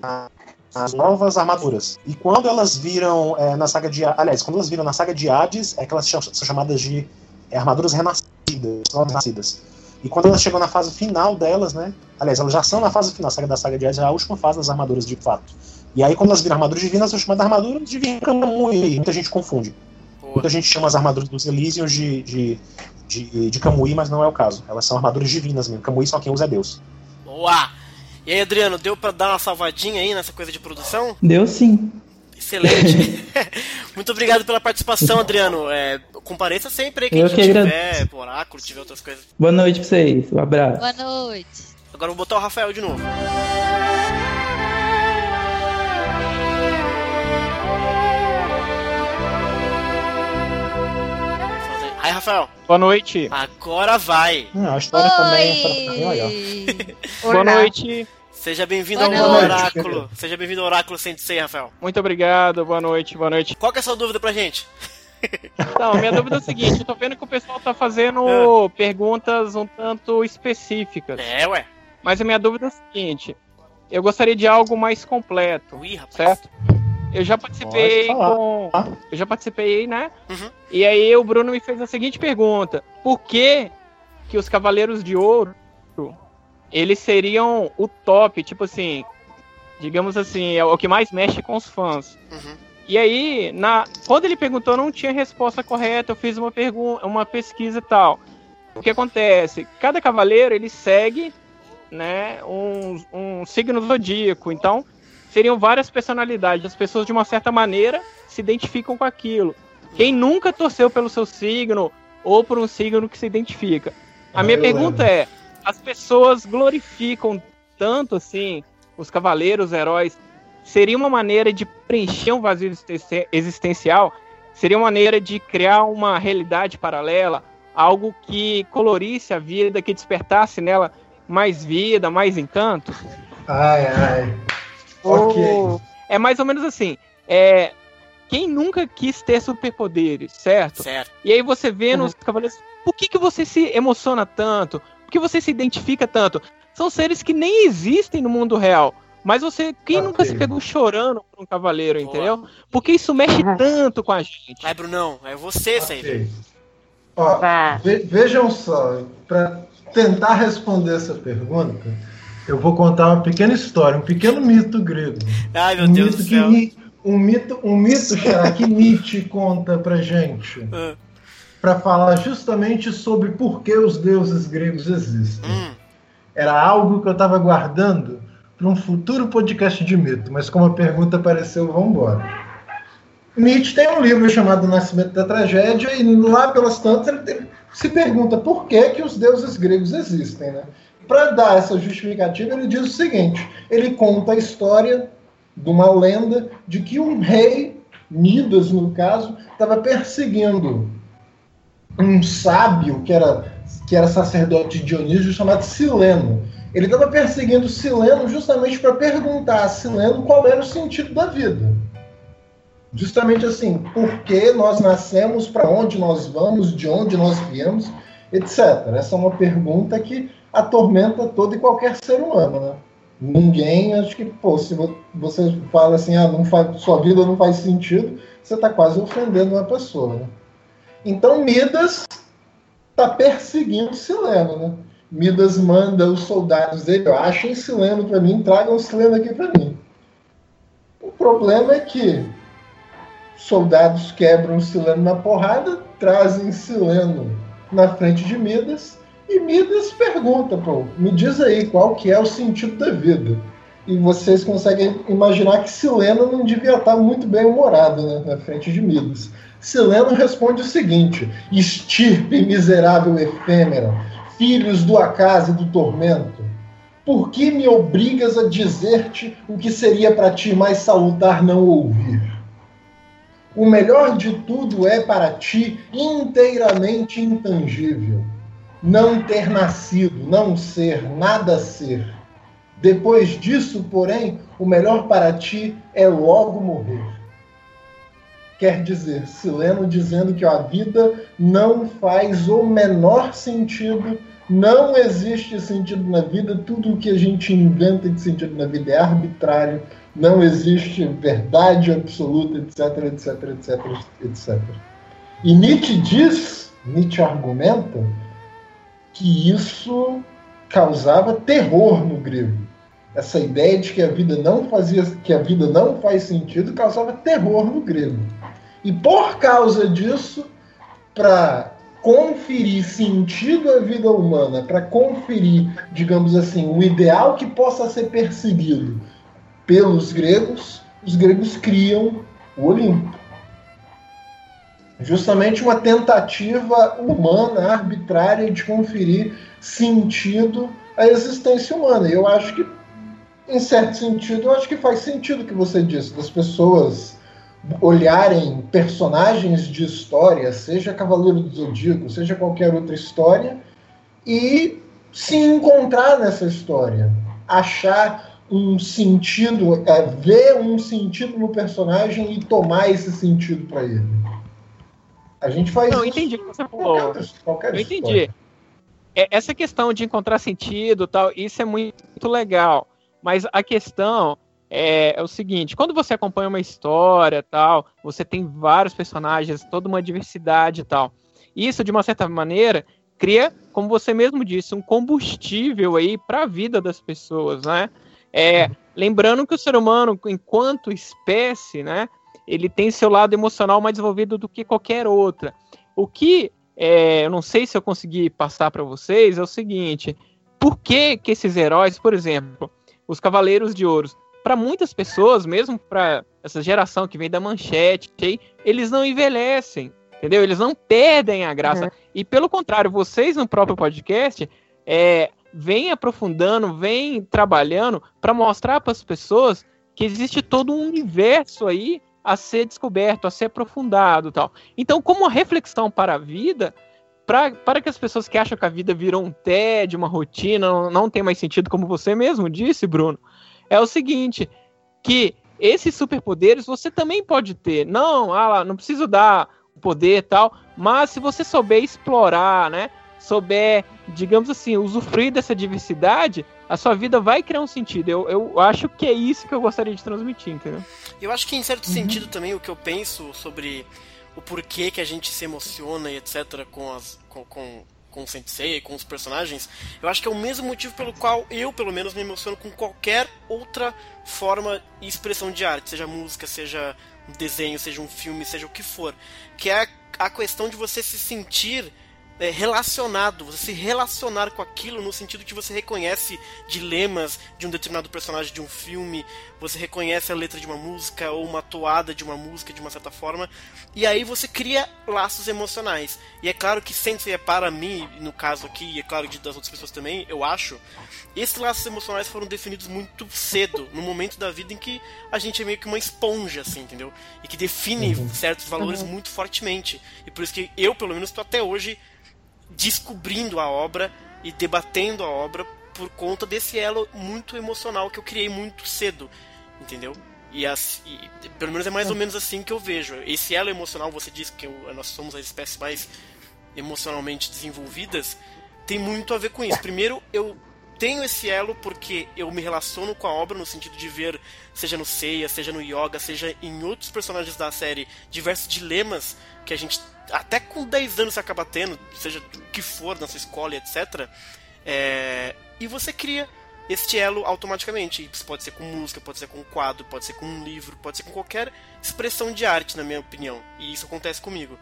as novas armaduras. E quando elas viram é, na saga de... Aliás, quando elas viram na saga de Hades, é que elas são chamadas de é, armaduras renascidas, novas nascidas. E quando elas chegam na fase final delas, né? Aliás, elas já são na fase final, a saga da saga de Hades é a última fase das armaduras de fato. E aí, quando elas viram armaduras divinas, são chamadas de armaduras divinas. Kamui. Muita gente confunde. Muita gente chama as armaduras dos Elysians de, de, de, de Kamui, mas não é o caso. Elas são armaduras divinas mesmo. Kamui só quem usa é Deus. Boa! E aí, Adriano, deu pra dar uma salvadinha aí nessa coisa de produção? Deu sim. Excelente. Muito obrigado pela participação, Adriano. É, compareça sempre aí que Eu a gente que tiver agradeço. por oráculo, tiver outras coisas. Boa noite pra vocês. Um abraço. Boa noite. Agora vou botar o Rafael de novo. Rafael. Boa noite. Agora vai. Não, a história também, a história tá bem legal. Boa noite. Seja bem-vindo ao. Oráculo. Seja bem-vindo ao Oráculo Sensei, Rafael. Muito obrigado. Boa noite. Boa noite. Qual que é a sua dúvida pra gente? Então, minha dúvida é o seguinte: eu tô vendo que o pessoal tá fazendo perguntas um tanto específicas. É, ué. Mas a minha dúvida é a seguinte: eu gostaria de algo mais completo, rapaz. certo? Eu já participei com. Eu já participei, né? Uhum. E aí o Bruno me fez a seguinte pergunta: Por que que os Cavaleiros de Ouro eles seriam o top, tipo assim, digamos assim, é o que mais mexe com os fãs? Uhum. E aí, na, quando ele perguntou, não tinha resposta correta, eu fiz uma pergunta, uma pesquisa e tal. O que acontece? Cada cavaleiro ele segue, né, um, um signo zodíaco. Então, seriam várias personalidades. As pessoas de uma certa maneira se identificam com aquilo. Quem nunca torceu pelo seu signo ou por um signo que se identifica? A Ah, minha pergunta lembro. é: as pessoas glorificam tanto assim os cavaleiros, os heróis? Seria uma maneira de preencher um vazio existen- existencial? Seria uma maneira de criar uma realidade paralela? Algo que colorisse a vida, que despertasse nela mais vida, mais encanto? Ai, ai. Ok. É mais ou menos assim. É, quem nunca quis ter superpoderes, certo? Certo. E aí você vê nos cavaleiros, por que, que você se emociona tanto? Por que você se identifica tanto? São seres que nem existem no mundo real. Mas você, quem nunca se pegou chorando por um cavaleiro, Boa. entendeu? Porque isso mexe tanto com a gente. Vai, Brunão. É você sempre. Ok. Ó, ve- vejam só, para tentar responder essa pergunta, eu vou contar uma pequena história, um pequeno mito grego. Ai, meu um Deus do que céu. Ni- um mito, um mito Xará, que Nietzsche conta pra gente, Ah, para falar justamente sobre por que os deuses gregos existem. hum, Era algo que eu estava guardando para um futuro podcast de mito, mas como a pergunta apareceu, vamos embora. Nietzsche tem um livro chamado Nascimento da Tragédia e lá pelas tantas ele se pergunta por que, que os deuses gregos existem, né? Para dar essa justificativa, ele diz o seguinte: ele conta a história de uma lenda de que um rei, Midas no caso, estava perseguindo um sábio que era, que era sacerdote de Dionísio chamado Sileno. Ele estava perseguindo Sileno justamente para perguntar a Sileno qual era o sentido da vida. Justamente assim, por que nós nascemos, para onde nós vamos, de onde nós viemos, etc. Essa é uma pergunta que atormenta todo e qualquer ser humano, né? Ninguém, acho que, pô, se vo- você fala assim, ah, não faz, sua vida não faz sentido, você está quase ofendendo uma pessoa, né? Então Midas está perseguindo Sileno, né? Midas manda os soldados dele, "Ó, achem Sileno para mim, tragam Sileno aqui para mim. O problema é que soldados quebram Sileno na porrada, trazem Sileno na frente de Midas e Midas pergunta, pô, me diz aí qual que é o sentido da vida. E vocês conseguem imaginar que Sileno não devia estar muito bem humorado né, na frente de Midas. Sileno responde o seguinte: estirpe miserável efêmera, filhos do acaso e do tormento, por que me obrigas a dizer-te o que seria para ti mais salutar não ouvir? O melhor de tudo é para ti inteiramente intangível. Não ter nascido, não ser, nada ser. Depois disso, porém, o melhor para ti é logo morrer. Quer dizer, Sileno dizendo que a vida não faz o menor sentido, não existe sentido na vida, tudo o que a gente inventa de sentido na vida é arbitrário, não existe verdade absoluta, etc, etc, etc, etc. E Nietzsche diz, Nietzsche argumenta, que isso causava terror no grego. Essa ideia de que a vida não fazia, que a vida não faz sentido, causava terror no grego. E por causa disso, para conferir sentido à vida humana, para conferir, digamos assim, um ideal que possa ser perseguido pelos gregos, os gregos criam o Olimpo. Justamente uma tentativa humana, arbitrária, de conferir sentido à existência humana. E eu acho que, em certo sentido, eu acho que faz sentido o que você disse, das pessoas olharem personagens de história, seja Cavaleiro do Zodíaco, seja qualquer outra história, e se encontrar nessa história, achar um sentido, é, ver um sentido no personagem e tomar esse sentido para ele. A gente faz Não, entendi o que você falou. qualquer Eu entendi. É, Essa questão de encontrar sentido tal, isso é muito legal. Mas a questão é, é o seguinte: quando você acompanha uma história tal, você tem vários personagens, toda uma diversidade e tal. Isso, de uma certa maneira, cria, como você mesmo disse, um combustível aí para a vida das pessoas, né? É, lembrando que o ser humano, enquanto espécie, né, ele tem seu lado emocional mais desenvolvido do que qualquer outra. O que é, eu não sei se eu consegui passar para vocês é o seguinte: por que, que esses heróis, por exemplo, os Cavaleiros de Ouros, para muitas pessoas, mesmo para essa geração que vem da manchete, eles não envelhecem, entendeu? Eles não perdem a graça. Uhum. E pelo contrário, vocês no próprio podcast é, vêm aprofundando, vêm trabalhando para mostrar para as pessoas que existe todo um universo aí a ser descoberto, a ser aprofundado tal. Então, como reflexão para a vida, pra, para que as pessoas que acham que a vida virou um tédio, uma rotina, não, não tem mais sentido, como você mesmo disse, Bruno, é o seguinte, que esses superpoderes você também pode ter. Não, ah, não preciso dar o poder tal, mas se você souber explorar, né, souber, digamos assim, usufruir dessa diversidade, a sua vida vai criar um sentido. Eu, eu acho que é isso que eu gostaria de transmitir, entendeu? Eu acho que em certo sentido também o que eu penso sobre o porquê que a gente se emociona e etc com as com, com, com o Sensei e com os personagens, eu acho que é o mesmo motivo pelo qual eu, pelo menos, me emociono com qualquer outra forma e expressão de arte, seja música, seja um desenho, seja um filme, seja o que for, que é a questão de você se sentir é, relacionado, você se relacionar com aquilo no sentido que você reconhece dilemas de um determinado personagem de um filme, você reconhece a letra de uma música ou uma toada de uma música de uma certa forma, e aí você cria laços emocionais. E é claro que Sensei é para mim, no caso aqui, e é claro que das outras pessoas também, eu acho, esses laços emocionais foram definidos muito cedo, no momento da vida em que a gente é meio que uma esponja, assim, entendeu? E que define certos valores muito fortemente. E por isso que eu, pelo menos, estou até hoje descobrindo a obra e debatendo a obra por conta desse elo muito emocional que eu criei muito cedo, entendeu? E, as, e pelo menos é mais ou menos assim que eu vejo. Esse elo emocional, você disse que eu- nós somos as espécies mais emocionalmente desenvolvidas, tem muito a ver com isso. Primeiro, eu tenho esse elo porque eu me relaciono com a obra no sentido de ver, seja no Seiya, seja no Yoga, seja em outros personagens da série, diversos dilemas que a gente até com 10 anos acaba tendo, seja do que for na sua escola, etc. É, e você cria este elo automaticamente. Isso pode ser com música, pode ser com um quadro, pode ser com um livro, pode ser com qualquer expressão de arte, na minha opinião. E isso acontece comigo.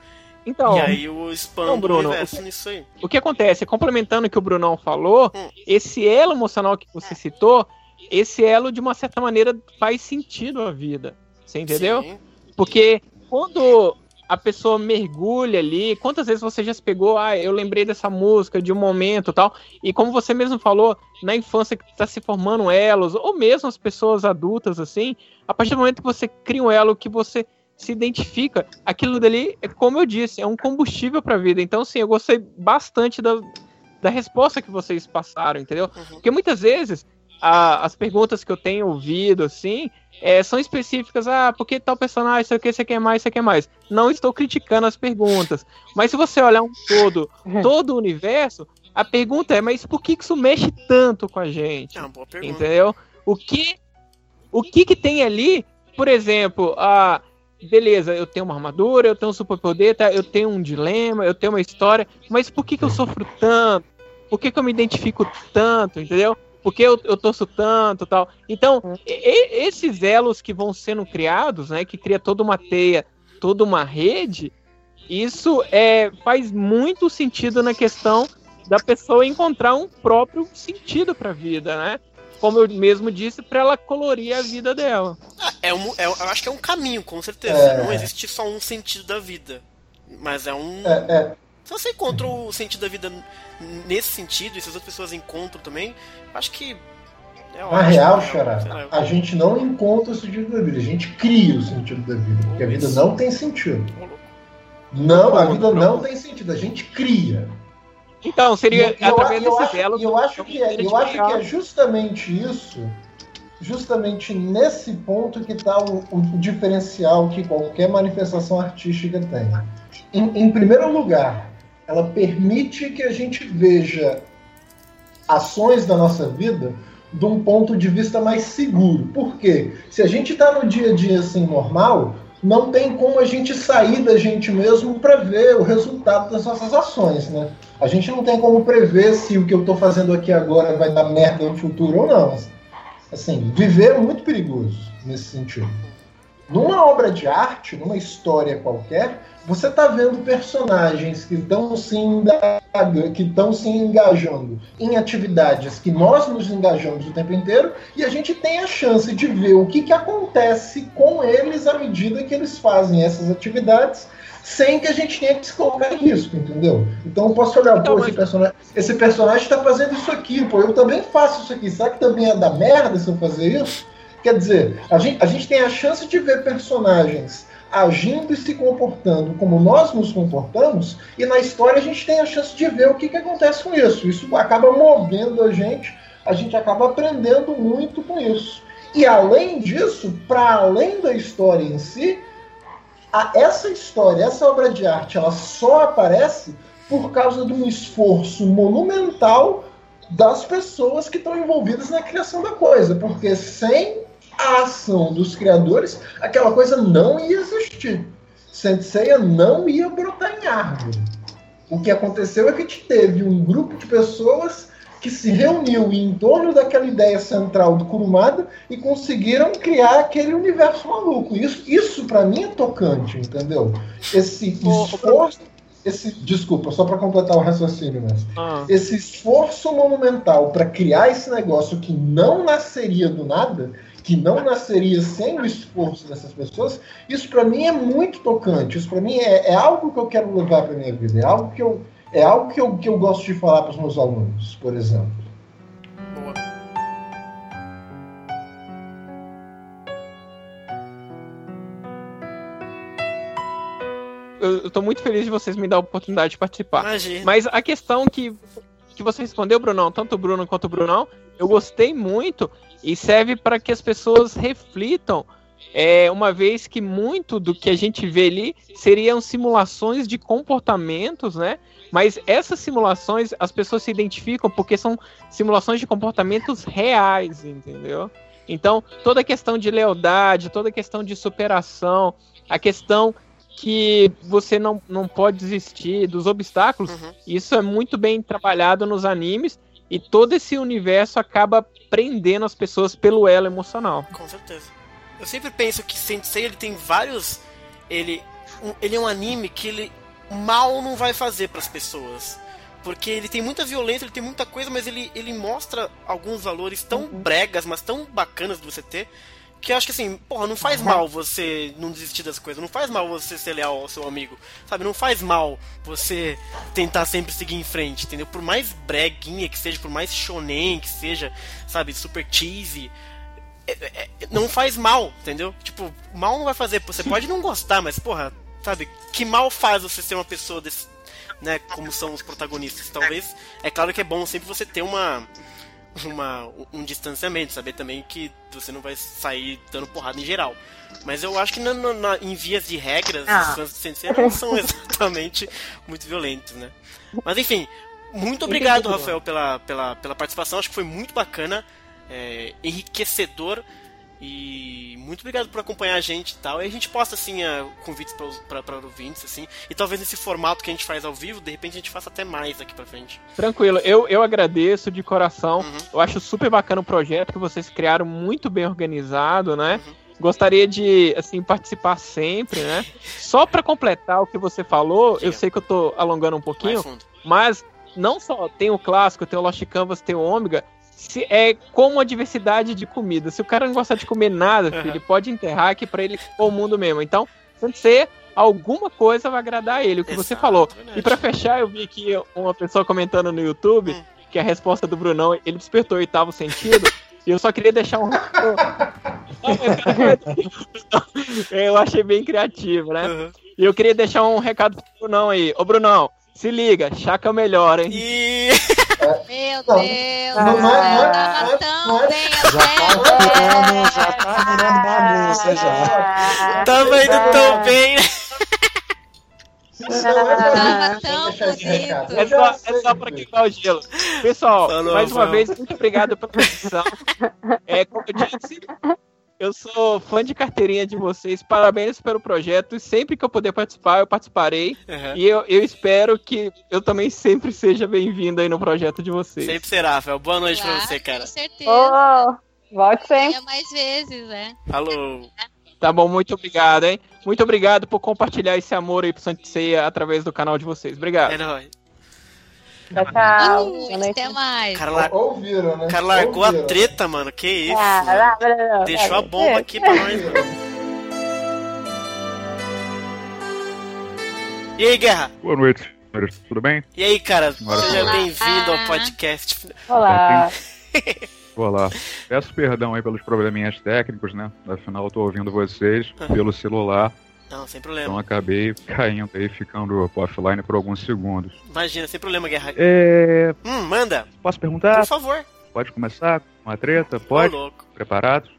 Então, e aí eu expando Então, Bruno, o universo o que- nisso aí. O que acontece, complementando o que o Brunão falou, Hum. esse elo emocional que você citou, esse elo de uma certa maneira faz sentido à vida. Você entendeu? Sim. Porque quando a pessoa mergulha ali, quantas vezes você já se pegou, ah, eu lembrei dessa música de um momento e tal, e como você mesmo falou, na infância que está se formando elos, ou mesmo as pessoas adultas assim, a partir do momento que você cria um elo que você se identifica, aquilo dali, é como eu disse, é um combustível para a vida. Então, sim, eu gostei bastante da, da resposta que vocês passaram, entendeu? Uhum. Porque muitas vezes a- as perguntas que eu tenho ouvido, assim, é, são específicas, ah, por que tal personagem, sei o que, você quer mais, você quer mais. Não estou criticando as perguntas. Mas se você olhar um todo, todo o universo, a pergunta é, mas por que que isso mexe tanto com a gente? É uma boa pergunta. Entendeu? O que o que que tem ali, por exemplo, a beleza, eu tenho uma armadura, eu tenho um superpoder, tá? eu tenho um dilema, eu tenho uma história, mas por que que eu sofro tanto? Por que que eu me identifico tanto, entendeu? Por que eu, eu torço tanto, tal? Então, e- esses elos que vão sendo criados, né, que cria toda uma teia, toda uma rede, isso é faz muito sentido na questão da pessoa encontrar um próprio sentido para a vida, né? Como eu mesmo disse, para ela colorir a vida dela. É um, é, eu acho que é um caminho, com certeza. É. Não existe só um sentido da vida. Mas é um. É, é, Se você encontrou o sentido da vida nesse sentido, e se as outras pessoas encontram também, acho que. É Na real, né? Xará, a gente não encontra o sentido da vida, a gente cria o sentido da vida, porque a vida não tem sentido. Não, a vida não tem sentido, a gente cria. Então, seria eu, através eu desse acho, belo. eu acho que é, eu acho que é justamente isso, justamente nesse ponto que está o, o diferencial que qualquer manifestação artística tem. Em, em primeiro lugar, ela permite que a gente veja ações da nossa vida de um ponto de vista mais seguro. Por quê? Se a gente está no dia a dia assim normal, não tem como a gente sair da gente mesmo para ver o resultado das nossas ações, né? A gente não tem como prever se o que eu estou fazendo aqui agora vai dar merda no futuro ou não. Assim, viver é muito perigoso nesse sentido. Numa obra de arte, numa história qualquer, você está vendo personagens que estão se, enga- que estão se engajando em atividades que nós nos engajamos o tempo inteiro e a gente tem a chance de ver o que, que acontece com eles à medida que eles fazem essas atividades sem que a gente tenha que se colocar em risco, entendeu? Então eu posso olhar, pô, esse personagem, esse personagem está fazendo isso aqui, pô, eu também faço isso aqui, será que também é da merda se eu fazer isso? Quer dizer, a gente, a gente tem a chance de ver personagens agindo e se comportando como nós nos comportamos, e na história a gente tem a chance de ver o que, que acontece com isso. Isso acaba movendo a gente, a gente acaba aprendendo muito com isso. E além disso, para além da história em si, a- essa história, essa obra de arte, ela só aparece por causa de um esforço monumental das pessoas que estão envolvidas na criação da coisa, porque sem a ação dos criadores, aquela coisa não ia existir. Senseiya não ia brotar em árvore. O que aconteceu é que teve um grupo de pessoas que se reuniu em torno daquela ideia central do Kurumada e conseguiram criar aquele universo maluco. Isso, isso para mim é tocante, entendeu? Esse esforço, esse, desculpa, só para completar o raciocínio, mas Ah. esse esforço monumental para criar esse negócio que não nasceria do nada, que não nasceria sem o esforço dessas pessoas, isso para mim é muito tocante. Isso para mim é, é algo que eu quero levar para minha vida. É algo que eu é algo que eu, que eu gosto de falar para os meus alunos, por exemplo. Eu, eu tô muito feliz de vocês me dar a oportunidade de participar. Imagina. Mas a questão que, que você respondeu, Brunão, tanto o Bruno quanto o Brunão, eu gostei muito e serve para que as pessoas reflitam, é, uma vez que muito do que a gente vê ali seriam simulações de comportamentos, né? Mas essas simulações as pessoas se identificam porque são simulações de comportamentos reais, entendeu? Então, toda a questão de lealdade, toda a questão de superação, a questão que você não, não pode desistir dos obstáculos, isso é muito bem trabalhado nos animes e todo esse universo acaba prendendo as pessoas pelo elo emocional. Com certeza. Eu sempre penso que Sensei ele tem vários. Ele, um- ele é um anime que ele mal não vai fazer para as pessoas. Porque ele tem muita violência, ele tem muita coisa, mas ele, ele mostra alguns valores tão bregas, mas tão bacanas de você ter, que eu acho que assim, porra, não faz mal você não desistir das coisas, não faz mal você ser leal ao seu amigo, sabe? Não faz mal você tentar sempre seguir em frente, entendeu? Por mais breguinha que seja, por mais shonen que seja, sabe, super cheesy, é- é- não faz mal, entendeu? Tipo, mal não vai fazer. Você pode não gostar, mas, porra, sabe, que mal faz você ser uma pessoa desse, né, como são os protagonistas. Talvez, é claro que é bom sempre você ter uma, uma um distanciamento, saber também que você não vai sair dando porrada em geral. Mas eu acho que na, na- em vias de regras, Ah. os fãs de Sensei não são exatamente muito violentos, né? Mas enfim, muito obrigado. Rafael, pela, pela, pela participação. Acho que foi muito bacana, é, enriquecedor. E muito obrigado por acompanhar a gente e tal. E a gente posta assim a- convites para ouvintes, assim. E talvez nesse formato que a gente faz ao vivo, de repente a gente faça até mais daqui pra frente. Tranquilo, eu, eu agradeço de coração. Uhum. Eu acho super bacana o projeto que vocês criaram, muito bem organizado, né? Uhum. Gostaria de assim participar sempre, né? Só para completar o que você falou, eu sei que eu tô alongando um pouquinho, mas não só tem o clássico, tem o Lost Canvas, tem o Ômega, se é como a diversidade de comida. Se o cara não gostar de comer nada, filho, ele pode enterrar que para ele for o mundo mesmo. Então, Sensei, alguma coisa vai agradar ele, o que você falou. E pra fechar, eu vi aqui uma pessoa comentando no YouTube que a resposta do Brunão, ele despertou o oitavo sentido. E eu só queria deixar um. eu achei bem criativo, né? E eu queria deixar um recado pro Brunão aí. Ô, Brunão, se liga, chaca melhor, hein? Meu Não, Deus, não, não é- eu tava tão bem Vamos, já tá virando bagunça já. Tava indo tão bem. Tava tão É só, é só pra quebrar o gelo. Pessoal, Falou, mais uma falou. vez, muito obrigado pela atenção. É, como eu disse, eu sou fã de carteirinha de vocês. Parabéns pelo projeto. E sempre que eu puder participar, eu participarei. Uhum. E eu, eu espero que eu também sempre seja bem-vindo aí no projeto de vocês. Sempre será, Rafael. Boa noite pra Claro, você, cara. Com certeza. Oh, volte sempre. É mais vezes, né? Falou. Tá bom, muito obrigado, hein? Muito obrigado por compartilhar esse amor aí pro Santo Ceia através do canal de vocês. Obrigado. É nóis. Tchau, tchau. Boa noite, até mais. O cara, lar- Ouviram, né? o cara largou a Ouviram. treta, mano. Que isso? Ah, lá, lá, lá, Deixou a bomba aqui pra nós, mano. E aí, Guerra? Boa noite, senhores. Tudo bem? E aí, cara? Senhora Seja bem-vindo ao podcast. Olá. Olá. Peço perdão aí pelos probleminhas técnicos, né? Afinal, eu tô ouvindo vocês pelo celular, Não, sem então problema. acabei caindo aí, ficando offline por alguns segundos. Imagina, sem problema, Guerra. É... Hum, manda. Posso perguntar? Por favor. Pode começar com uma treta? Ô, Pode? louco. Preparados?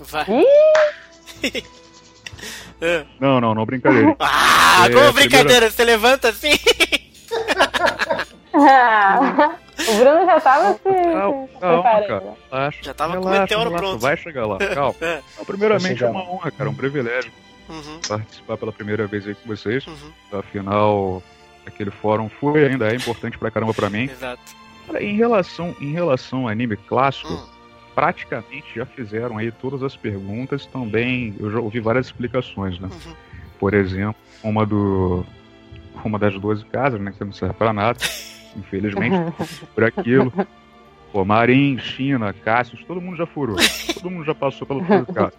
Vai. Não, não, não, brincadeira. Ah, É, como primeira- brincadeira, você levanta assim? o Bruno já tava se, Calma, calma, preparando. cara. Relaxa, Já tava com o relaxa, meteoro relaxa, pronto. Vai chegar lá, calma. Então, primeiramente, é uma honra, cara, um privilégio Uhum, participar pela primeira vez aí com vocês. uhum, Afinal, aquele fórum foi ainda é importante pra caramba pra mim. exato. Em relação, em relação ao anime clássico, Hum. praticamente já fizeram aí todas as perguntas. Também eu já ouvi várias explicações, né? Uhum. Por exemplo, uma do uma das 12 casas, né? Que não serve pra nada, infelizmente, por aquilo. Pô, Marim, China, Cassius, todo mundo já furou. Todo mundo já passou pelo 12 casas.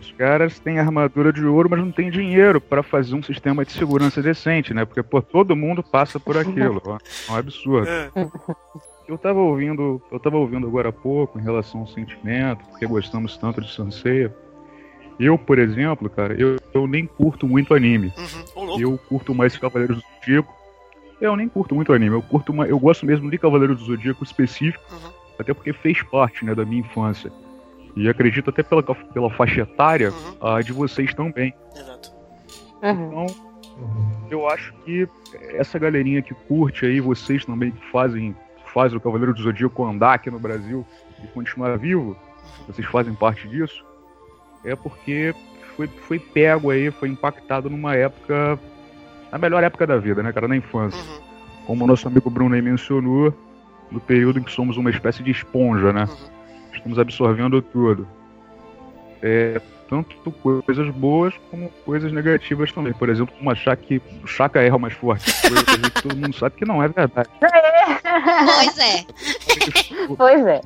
Os caras têm armadura de ouro, mas não tem dinheiro pra fazer um sistema de segurança decente, né? Porque, pô, todo mundo passa por aquilo. ó. É um absurdo. É. Eu tava ouvindo, eu tava ouvindo agora há pouco em relação ao sentimento, porque gostamos tanto de Sanseia. Eu, por exemplo, cara, eu, eu nem curto muito anime. Uhum. Eu curto mais Cavaleiros do Zodíaco. Eu nem curto muito anime, eu curto uma, eu gosto mesmo de Cavaleiros do Zodíaco específico, Uhum. até porque fez parte, né, da minha infância. E acredito até pela, pela faixa etária Uhum. ah, de vocês também. Exato. Uhum. Então, eu acho que essa galerinha que curte aí, vocês também que fazem, fazem o Cavaleiro do Zodíaco andar aqui no Brasil e continuar vivo, vocês fazem parte disso, é porque foi, foi pego aí, foi impactado numa época, na melhor época da vida, né, cara, na infância. Uhum. Como o nosso amigo Bruno aí mencionou, no período em que somos uma espécie de esponja, né? Uhum. Estamos absorvendo tudo. É, tanto coisas boas como coisas negativas também. Por exemplo, como achar que o Chaka erra mais forte. Coisa que a gente- todo mundo sabe que não é verdade. Pois é. Pois é.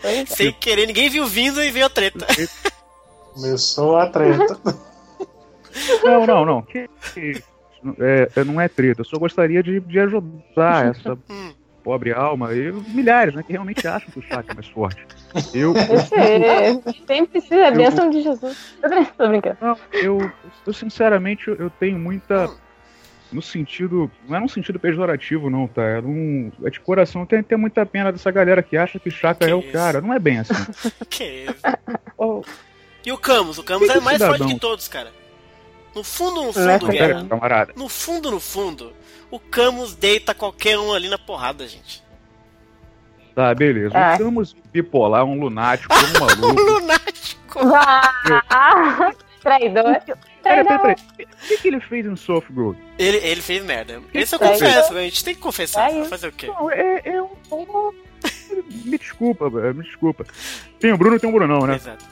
Pois é. Sem querer, ninguém viu vindo e veio a treta. Começou a treta. Não, não, não. Que- que- é, é, não é treta. Eu só gostaria de, de ajudar essa pobre alma. E milhares, né? Que realmente acham que o Chaka é mais forte. Eu, Esse, sempre precisa a bênção de Jesus. Tô brin- Tô brincando. Não, eu, eu sinceramente eu- eu tenho muita. No sentido. Não é num sentido pejorativo, não, tá? É, num, é de coração. Tem, tem muita pena dessa galera que acha que Chaka Que é o cara. Não é bem assim. Que isso? Oh, E o Camus? O Camus Que é mais forte que todos, cara. No fundo, no é fundo, Guerra. pera, camarada. No fundo, no fundo, o Camus deita qualquer um ali na porrada, gente. Tá, beleza. Ah. O Camus bipolar, um lunático, um Um maluco. lunático. Ah, traidor. Pera, pera, pera. O que, que ele fez em Soft Gold? Ele, ele fez merda. Esse eu confesso, a gente tem que confessar. Traidor. Fazer o quê? Não, é, é um. um- Me desculpa, velho, me desculpa. Tem o Bruno e tem o Brunão, né? Exato.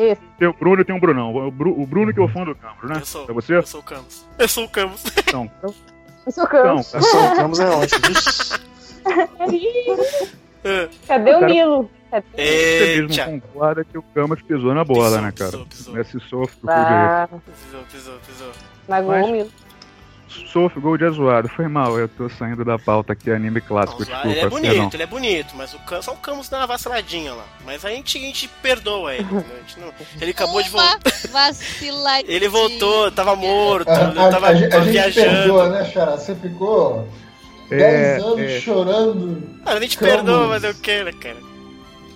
Isso. Tem o Bruno e tem o Brunão. O, Bru- o Bruno que é o fã do Camus, né? Eu sou. É você? Eu sou o Camus. Eu sou o Camus. Então, Isso então, canso. cara, Soltamos é ótimo. Ah, Cadê o Milo? É, Você mesmo concorda que o Camus pisou na bola, Pisou, né, cara? pisou, pisou. Nesse soft Ah, Pisou, pisou, pisou. mas Mas- gol Soft gol de zoado. Foi mal, eu tô saindo da pauta aqui, anime clássico, Não, desculpa. ele é bonito, perdão. ele é bonito, mas o Cam, só o Camus dá uma vaciladinha lá. Mas a gente, a gente perdoa ele. né? A gente não- ele acabou de Uma voltar. vaciladinha. Ele voltou, tava morto, A, a- tava, a a tava gente viajando. perdoa, né, Xará? Você ficou É, 10 anos é. chorando. Ah, a gente Camus. perdoa, mas eu quero, cara.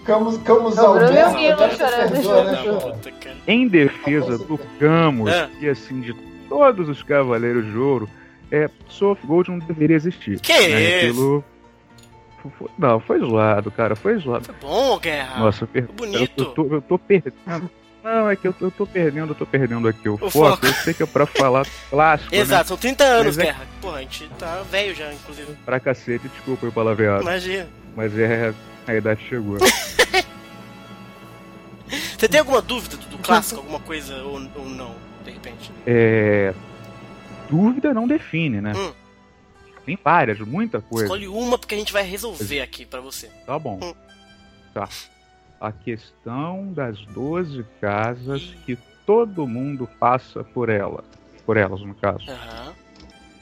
Camus, Camus Não, Bruno Alberto, e o agora você chorando perdoa, né. Xará? Puta, cara. Em defesa do Camus É. e assim de todos os Cavaleiros de Ouro, é, Soft Gold não deveria existir. Que né? isso? Aquilo- não, foi zoado, cara, foi zoado. Foi bom, Guerra. Nossa, per... bonito. Eu, tô, eu tô perdendo. Não, é que eu tô, eu tô perdendo, eu tô perdendo aqui o, O foco. foco. Eu sei que é pra falar clássico, né? Exato, são 30 anos, Mas é- Guerra. Porra, a gente tá velho já, inclusive. Pra cacete, desculpa o palavreado. Imagina. Mas é, a idade chegou. Você tem alguma dúvida do, do clássico? Alguma coisa ou, ou não, de repente? É, dúvida não define, né? Hum. Tem várias, muita coisa. Escolhe uma porque a gente vai resolver aqui pra você. Tá bom. Hum. Tá. A questão das 12 casas que todo mundo passa por ela. Por elas, no caso. Aham.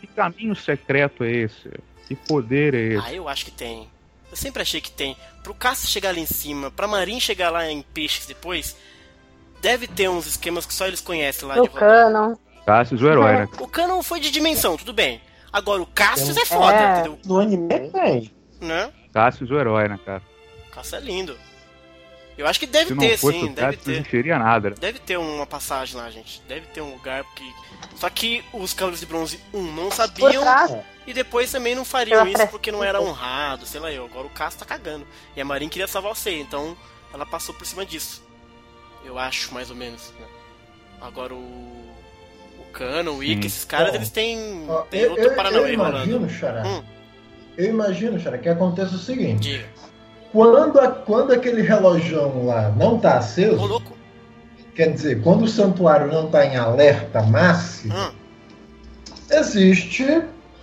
Que caminho secreto é esse? Que poder é esse? Ah, eu acho que tem. Eu sempre achei que tem. Pro Cássio chegar lá em cima, pra Marin chegar lá em Peixes depois, deve ter uns esquemas que só eles conhecem lá No de volta. canon. Cassius, o herói, né? O Canon foi de dimensão, tudo bem. Agora o Cassius é foda, É. entendeu? Do anime tem. Né? Cassius, o herói, né, cara? O Cassius é lindo. Eu acho que deve Se não ter, fosse sim, o deve Cassius, não ter. existiria nada. né? Deve ter uma passagem lá, gente. Deve ter um lugar que. Só que os Cavaleiros de Bronze 1 não sabiam trás. e depois também não fariam isso porque não era honrado, sei lá eu. Agora o Caso tá cagando. E a Marin queria salvar o Sei, então ela passou por cima disso. Eu acho, mais ou menos. né? Agora o. O Cano, o Sim. esses caras, Bom, eles têm. Ó, tem eu, outro eu, Paranauê eu rolando. imagino, Xará. Hum. Eu imagino, Xará, que aconteça o seguinte. Diga. Quando, a- quando aquele relojão lá não tá Ô, aceso, louco. quer dizer, quando o santuário não tá em alerta máximo, Hum. existe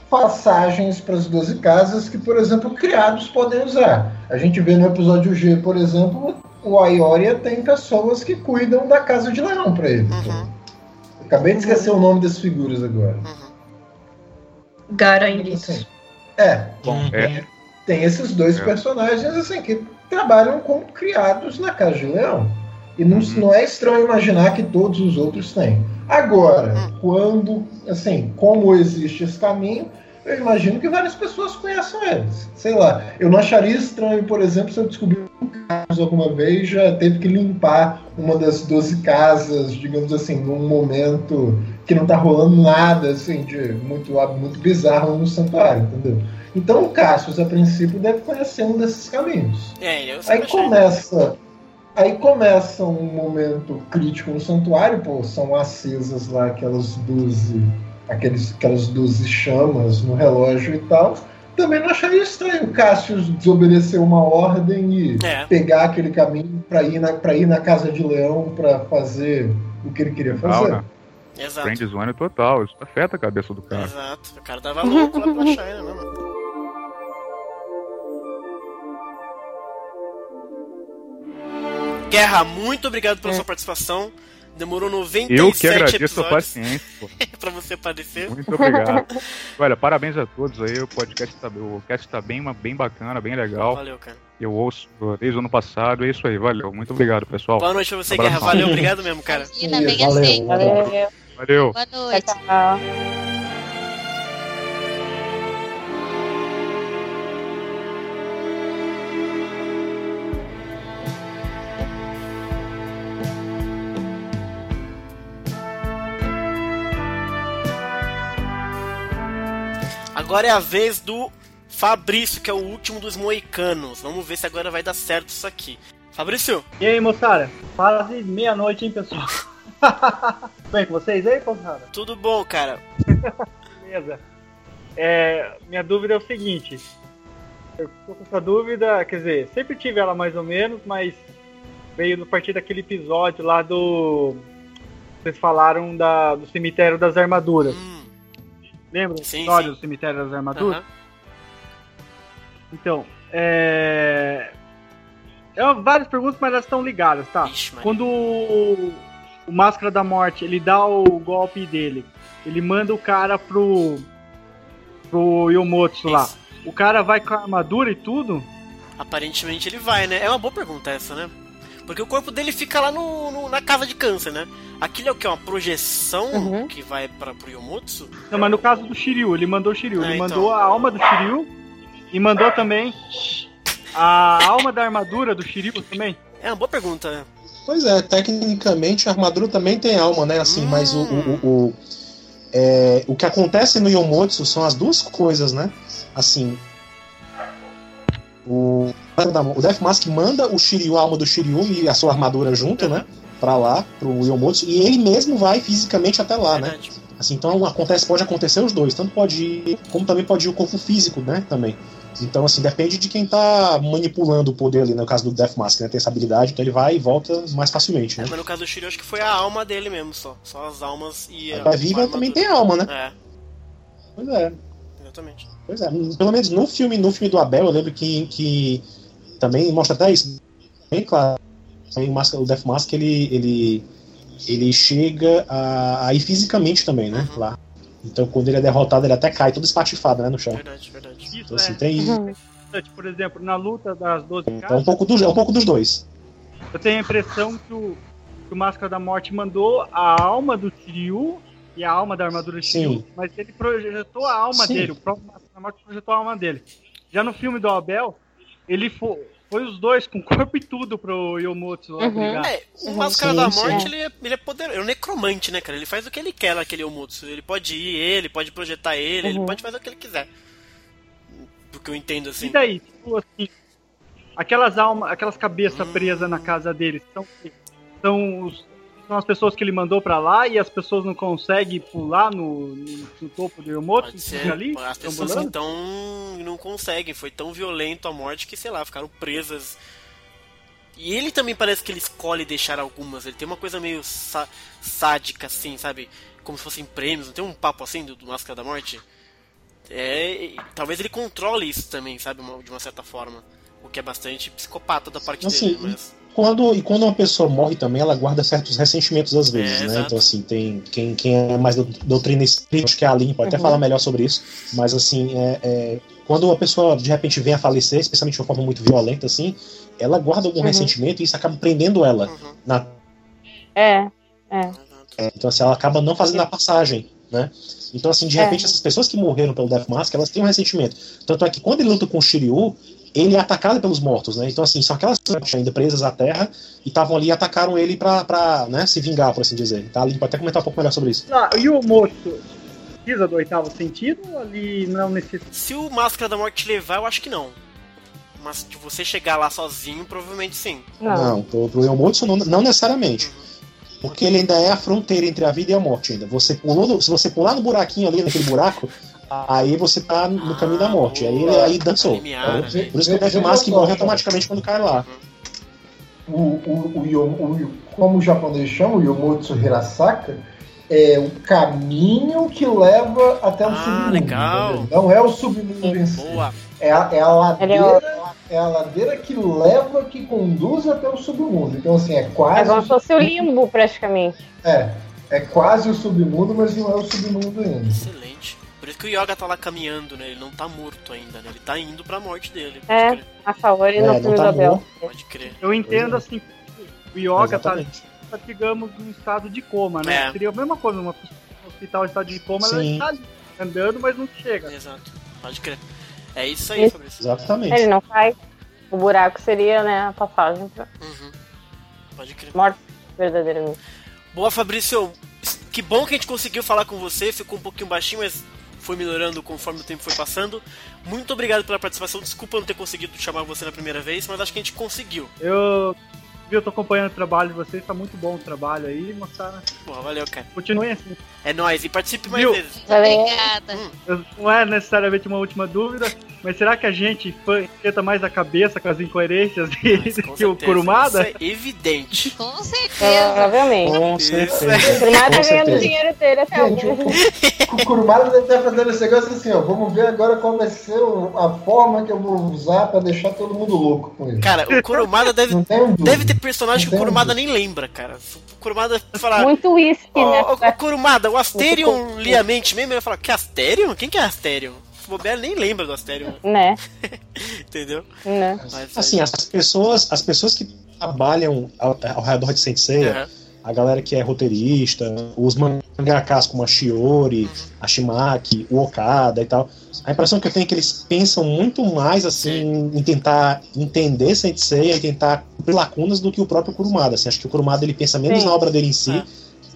passagens para as 12 casas que, por exemplo, criados podem usar. A gente vê no episódio G, por exemplo, o Aioria tem pessoas que cuidam da casa de leão para ele. Uhum. Acabei de esquecer o nome das figuras agora. Uhum. Garanhitos. Assim, é, É, tem esses dois É. personagens assim que trabalham como criados na Casa de Leão. E não, Uhum. não é estranho imaginar que todos os outros têm. Agora, quando, assim, como existe esse caminho, eu imagino que várias pessoas conheçam eles. Sei lá, eu não acharia estranho, por exemplo, se eu descobrir que o Carlos alguma vez já teve que limpar uma das 12 casas, digamos assim, num momento que não tá rolando nada, assim, de muito, muito bizarro no santuário, entendeu? Então o Cassius, a princípio, deve conhecer um desses caminhos. É, eu Aí sempre achei. começa. Aí começa um momento crítico no santuário, pô, são acesas lá aquelas 12, aqueles, aquelas 12 chamas no relógio e tal. Também não acharia estranho o Cassius desobedecer uma ordem e É. pegar aquele caminho para ir, na, pra ir na Casa de Leão para fazer o que ele queria fazer. total, né? Exato. Friendzone total. Isso afeta a cabeça do cara. Exato. O cara tava louco lá pela China, né, mano? Guerra, muito obrigado pela sua participação. Demorou 97 Eu que agradeço a paciência, pô. pra você aparecer. Muito obrigado. Olha, parabéns a todos aí. O podcast tá, o cast tá bem, bem bacana, bem legal. Valeu, cara. Eu ouço desde o ano passado. É isso aí, valeu. Muito obrigado, pessoal. Boa noite pra você. Guerra. Valeu, obrigado mesmo, cara. Imagina, bem Valeu. assim. Valeu. Valeu. Boa noite. Tchau. Agora é a vez do Fabrício, que é o último dos moicanos. Vamos ver se agora vai dar certo isso aqui. Fabrício, E aí, moçada? Quase meia-noite, hein, pessoal? Bem com vocês aí, moçada? tudo bom, cara? Beleza. É, minha dúvida é o seguinte. Eu tô com essa dúvida, quer dizer, sempre tive ela mais ou menos, mas veio a partir daquele episódio lá do. Vocês falaram da, do cemitério das armaduras. Hum, Lembra Sim, história sim. do cemitério das armaduras? aham. Então, é... É várias perguntas, mas elas estão ligadas, tá? Ixi. Quando o, o Máscara da Morte ele dá o golpe dele, ele manda o cara pro. pro Yomotsu lá. O cara vai com a armadura e tudo? Aparentemente ele vai, né? É uma boa pergunta essa, né? Porque o corpo dele fica lá no, no- na casa de câncer, né? Aquilo é o que? Uma projeção Uhum. que vai pra, pro Yomotsu? Não, mas no caso do Shiryu, ele mandou o Shiryu. Ah, ele então. mandou a alma do Shiryu e mandou também a alma da armadura do Shiryu também. É uma boa pergunta. Pois é, tecnicamente a armadura também tem alma, né? Assim, mas o, o, o, o, é, o que acontece no Yomotsu são as duas coisas, né? Assim, o, o Death Mask manda o Shiryu, a alma do Shiryu e a sua armadura junto, né? Pra lá, pro Yomotsu, e ele mesmo vai fisicamente até lá, né? Assim, então acontece, pode acontecer os dois, tanto pode ir, como também pode ir o corpo físico, né? Também. Então, assim, depende de quem tá manipulando o poder ali, no caso do Death Mask, né? Tem essa habilidade, então ele vai e volta mais facilmente, né? Mas no caso do Shiryu, acho que foi a alma dele mesmo, só. Só as almas e a. A Viva também tem alma, né? É, Pois é. exatamente. Pois é, pelo menos no filme, no filme do Abel, eu lembro que, que também mostra até isso, bem claro. Também o, Mask, o Death Mask, ele, ele, ele chega a, a ir fisicamente também, né? Lá. Então quando ele é derrotado, ele até cai todo espatifado, né, no chão. Verdade, verdade. Isso Então, assim, é. tem- interessante, Por exemplo, na luta das 12 Então é um casas, pouco, do, é um pouco dos dois. eu tenho a impressão que o, que o Máscara da Morte mandou a alma do Shiryu e a alma da armadura Shiryu, Sim. mas ele projetou a alma Sim. dele, o próprio Máscara da Morte projetou a alma dele. Já no filme do Abel, ele foi, foi os dois, com corpo e tudo, pro Yomotsu lá Uhum. brigar. É, o Uhum. Máscara da. Morte, ele é, ele é poderoso. É um necromante, né, cara? Ele faz o que ele quer naquele Yomotsu. Ele pode ir ele, pode projetar ele, ele Uhum. pode fazer o que ele quiser. Do que eu entendo, assim. E daí, tipo assim, aquelas almas, aquelas cabeças Hum. presas na casa dele, são, são, os- são as pessoas que ele mandou pra lá e as pessoas não conseguem pular no, no, no topo do ser. ali, As pessoas que bolando? estão. não conseguem. Foi tão violento a morte que, sei lá, ficaram presas. E ele também parece que ele escolhe deixar algumas. Ele tem uma coisa meio sá- sádica, assim, sabe? Como se fossem prêmios. Não tem um papo assim do, do Máscara da Morte? É. e- Talvez ele controle isso também, sabe? Uma- de uma certa forma. O que é bastante psicopata da parte Assim, dele, mas. Quando, e quando uma pessoa morre também, ela guarda certos ressentimentos às vezes, É, né? exato. Então, assim, tem quem, quem é mais do- doutrina espírita, acho que é a Aline, pode até Uhum. falar melhor sobre isso, mas, assim, é, é, quando uma pessoa de repente vem a falecer, especialmente de uma forma muito violenta, assim, ela guarda algum Uhum. ressentimento e isso acaba prendendo ela. Na, É, é. é, então, assim, ela acaba não fazendo a passagem, né? Então, assim, de É. repente, essas pessoas que morreram pelo Death Mask, elas têm um ressentimento. Tanto é que quando ele luta com o Shiryu, ele é atacado pelos mortos, né? Então, assim, são aquelas pessoas ainda presas à terra e estavam ali e atacaram ele pra, pra né, se vingar, por assim dizer. Tá? Ali pode até comentar um pouco melhor sobre isso. Ah, e o Yomotsu precisa do oitavo sentido ou ali não necessita? Se o Máscara da Morte te levar, eu acho que não. Mas de você chegar lá sozinho, provavelmente sim. Não, pro, pro Yomotsu não, não necessariamente. Porque ele ainda é a fronteira entre a vida e a morte ainda. Você pulou no- se você pular no buraquinho ali, naquele buraco, aí você tá no caminho da morte. Aí ele aí dançou. limiar, Por isso que o Veja Mask morre automaticamente quando cai lá. o, o, o, o- como o japonês chama, o Yomotsu Hirasaka, é o caminho que leva até o submundo. legal. Não é o submundo em si. É a, é a é ladeira, é a ladeira que leva, que conduz até o submundo. Então, assim, é É quase. como se fosse o limbo, praticamente. É, é quase o submundo, mas não é o submundo ainda. Excelente. Por isso que o Yoga tá lá caminhando, né? Ele não tá morto ainda, né? Ele tá indo pra morte dele. Pode É, crer. a favor e É, no filme tá do Abel. morto. Pode crer. Eu entendo assim, o Yoga tá, Exatamente. tá, digamos, num estado de coma, né? É. Seria a mesma coisa, uma pessoa no hospital em estado de coma, ela Sim. está ali, andando, mas não chega. Exato. Pode crer. É isso aí, Fabrício. Exatamente. Ele não cai. O buraco seria, né, a passagem pra Uhum. Pode crer. morte verdadeiramente. Boa, Fabrício. Que bom que a gente conseguiu falar com você. Ficou um pouquinho baixinho, mas foi melhorando conforme o tempo foi passando. Muito obrigado pela participação. Desculpa não ter conseguido chamar você na primeira vez, mas acho que a gente conseguiu. Eu, eu tô acompanhando o trabalho de vocês, tá muito bom o trabalho aí, moçada. Porra, valeu, cara. Continuem assim. É nóis. E participe mais Viu? vezes. Obrigada. Eu- Não é necessariamente uma última dúvida. Mas será que a gente fã esquenta mais a cabeça com as incoerências dele do que o Kurumada? Isso é evidente. Com certeza. Provavelmente. Com Isso certeza. é- O Kurumada tá ganhando certeza. o dinheiro dele até hoje. O Kurumada deve estar fazendo esse negócio assim, ó. Vamos ver agora qual vai ser o- a forma que eu vou usar pra deixar todo mundo louco com ele. Cara, o Kurumada deve, deve ter personagem que o Kurumada nem lembra, cara. O Kurumada falar. Muito uísque, né? Ô, ô, Kurumada, o Asterion lia a mente mesmo, ele ia falar, que Asterion? Quem que é Asterion? O Bobear nem lembra do Asterion, Né? entendeu? Né? Mas, Assim, as pessoas, as pessoas que trabalham ao, ao redor de Sensei, Aham. a galera que é roteirista, os mangakas como a Shiori, a Shimaki, o Okada e tal, a impressão que eu tenho é que eles pensam muito mais assim em tentar entender Sensei e tentar cumprir lacunas do que o próprio Kurumada. Assim, acho que o Kurumada ele pensa menos Sim. na obra dele em si.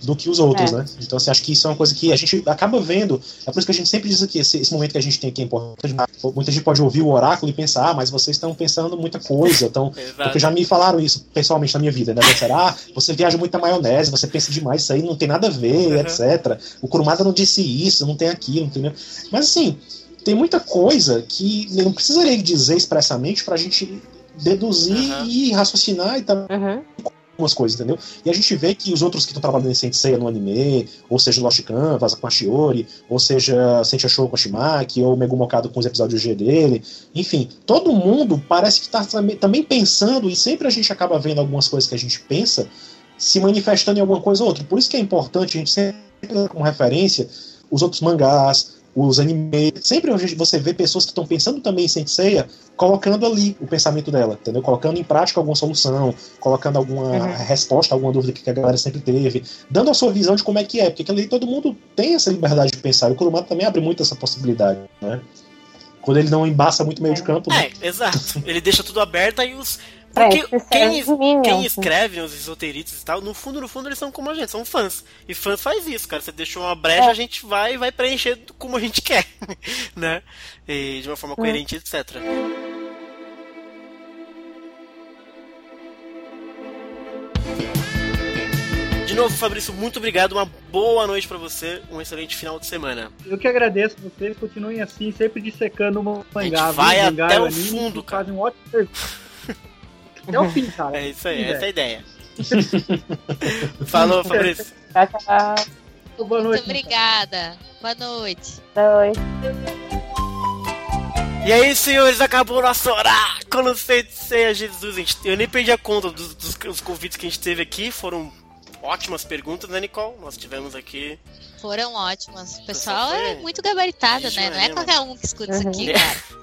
Do que os outros, É. né? Então, assim, acho que isso é uma coisa que a gente acaba vendo. É por isso que a gente sempre diz aqui: esse, esse momento que a gente tem aqui é importante. Muita gente pode ouvir o oráculo e pensar, ah, mas vocês estão pensando muita coisa. Então, porque já me falaram isso pessoalmente na minha vida, né? Será? Ah, você viaja muito na maionese, você pensa demais, isso aí não tem nada a ver, Uhum. etc. O Kurumada não disse isso, não tem aquilo, entendeu? Mas assim, tem muita coisa que não precisaria dizer expressamente pra gente deduzir Uhum. e raciocinar e tal Uhum. Algumas coisas, entendeu? E a gente vê que os outros que estão trabalhando em Sensei no anime, ou seja, Lost Canvas com a Shiori, ou seja, Sensei Show com a Shimaki, ou Megumokado com os episódios G dele, enfim, todo mundo parece que está também pensando, e sempre a gente acaba vendo algumas coisas que a gente pensa se manifestando em alguma coisa ou outra. Por isso que é importante a gente sempre ter como referência os outros mangás, os animes. Sempre você vê pessoas que estão pensando também em Senseiya, colocando ali o pensamento dela, entendeu? Colocando em prática alguma solução, colocando alguma Uhum. resposta a alguma dúvida que a galera sempre teve, dando a sua visão de como é que é, porque ali todo mundo tem essa liberdade de pensar. E o Kurumada também abre muito essa possibilidade, né? Quando ele não embaça muito meio de campo, né? É, exato. Ele deixa tudo aberto aí os. Porque quem, quem escreve, os esoteritos e tal, no fundo, no fundo, eles são como a gente, são fãs. E fãs faz isso, cara. Você deixou uma brecha, É. a gente vai vai preencher como a gente quer, né? E de uma Hum. forma coerente, etc. De novo, Fabrício, muito obrigado. Uma boa noite pra você. Um excelente final de semana. Eu que agradeço vocês, continuem assim, sempre dissecando o mangá. A gente viu? vai mangá até o anime, fundo, que Fazem um ótimo serviço. Até o fim, cara. É isso aí, Sim, essa é a ideia. Falou, Fabrício. Tchau, tchau. Boa Muito noite. obrigada. Boa noite. Oi. E aí, senhores, acabou o nosso oráculo Sensei Jesus. Gente, eu nem perdi a conta dos, dos- dos convites que a gente teve aqui. Foram ótimas perguntas, né, Nicole? Nós tivemos aqui. Foram ótimas. O pessoal foi é muito gabaritado, né? Não é, é qualquer um que escuta isso aqui, Uhum. cara.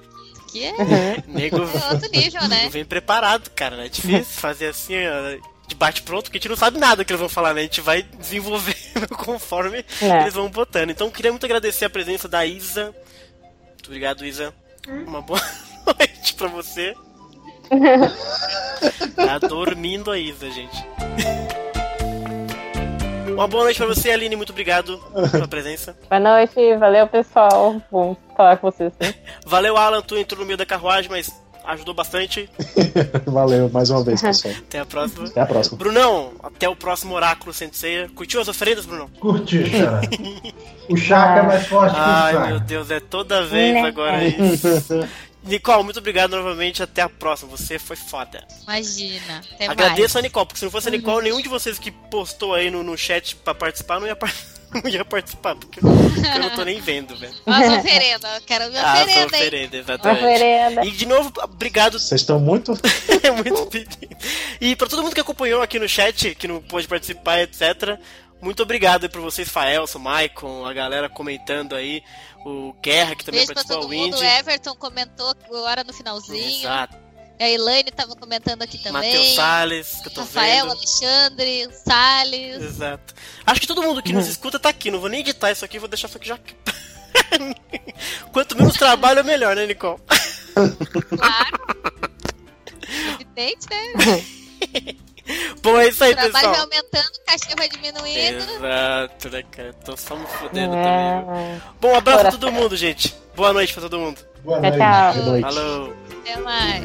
Aqui é, Nego, é outro nível, né? nego vem preparado, cara. né? É difícil fazer assim, ó, de bate-pronto, porque a gente não sabe nada que eles vão falar, né? A gente vai desenvolvendo conforme É. eles vão botando. Então, eu queria muito agradecer a presença da Isa. Muito obrigado, Isa. Uma boa noite pra você. Tá dormindo a Isa, gente. Uma boa noite pra você, Aline. Muito obrigado pela presença. Boa noite, valeu pessoal. Bom falar com vocês. Valeu, Alan. Tu entrou no meio da carruagem, mas ajudou bastante. Valeu mais uma vez, pessoal. Até a próxima. Até a próxima. Brunão, até o próximo Oráculo Sensei. Curtiu as oferendas, Brunão? Curti, cara. O Chaka é mais forte que o Ai, meu Deus, é toda vez Né? agora isso. Nicole, muito obrigado novamente. Até a próxima. Você foi foda. Imagina. Até Agradeço a mais. Nicole, porque se não fosse a Nicole, nenhum de vocês que postou aí no, no chat pra participar não ia, par- não ia participar, porque eu, porque eu não tô nem vendo, velho. As oferendas. Eu quero minha Ah, oferenda, hein? oferenda, exatamente. Oferenda. E de novo, obrigado Vocês estão muito. É muito pedido. E pra todo mundo que acompanhou aqui no chat, que não pôde participar, etc. Muito obrigado aí pra vocês, Faelson, Maicon, a galera comentando aí, o Guerra, que também Beijo participou, todo o mundo. Indy. O Everton comentou agora no finalzinho. Exato. A Elaine tava comentando aqui também. Matheus Salles, que eu tô Rafael, vendo. Alexandre, Salles. Exato. Acho que todo mundo que nos escuta tá aqui, não vou nem editar isso aqui, vou deixar isso aqui já. Quanto menos trabalho, melhor, né, Nicole? Claro. Evidente, né? Bom, é isso aí, O trabalho vai pessoal. aumentando, o cachê vai diminuindo. Exato, né, cara? Tô só me também. É. Bom, um abraço pra Coração. todo mundo, gente. Boa noite pra todo mundo. Boa Tchau, noite. tchau. Boa noite. Falou. Até mais.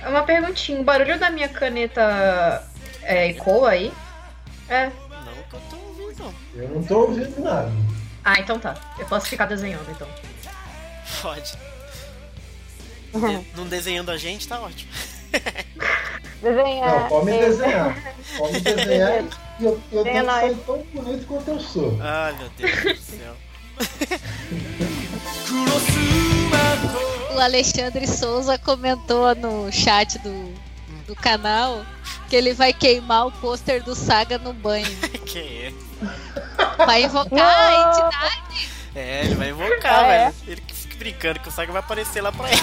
É Uma pergunta minutinho. O barulho da minha caneta é, ecoa aí? É. Eu não tô ouvindo nada. Ah, então tá. Eu posso ficar desenhando então. Pode. De- não desenhando a gente, tá ótimo. Desenhar. Não, pode me desenhar. Pode me desenhar e eu, eu tento nós. sair tão bonito quanto eu sou. Ai, meu Deus do céu. O Alexandre Souza comentou no chat do, do canal que ele vai queimar o pôster do Saga no banho. que é? Vai invocar a entidade. É, ele vai invocar, Ah, é? velho. Ele que fica brincando que o Saga vai aparecer lá pra ele.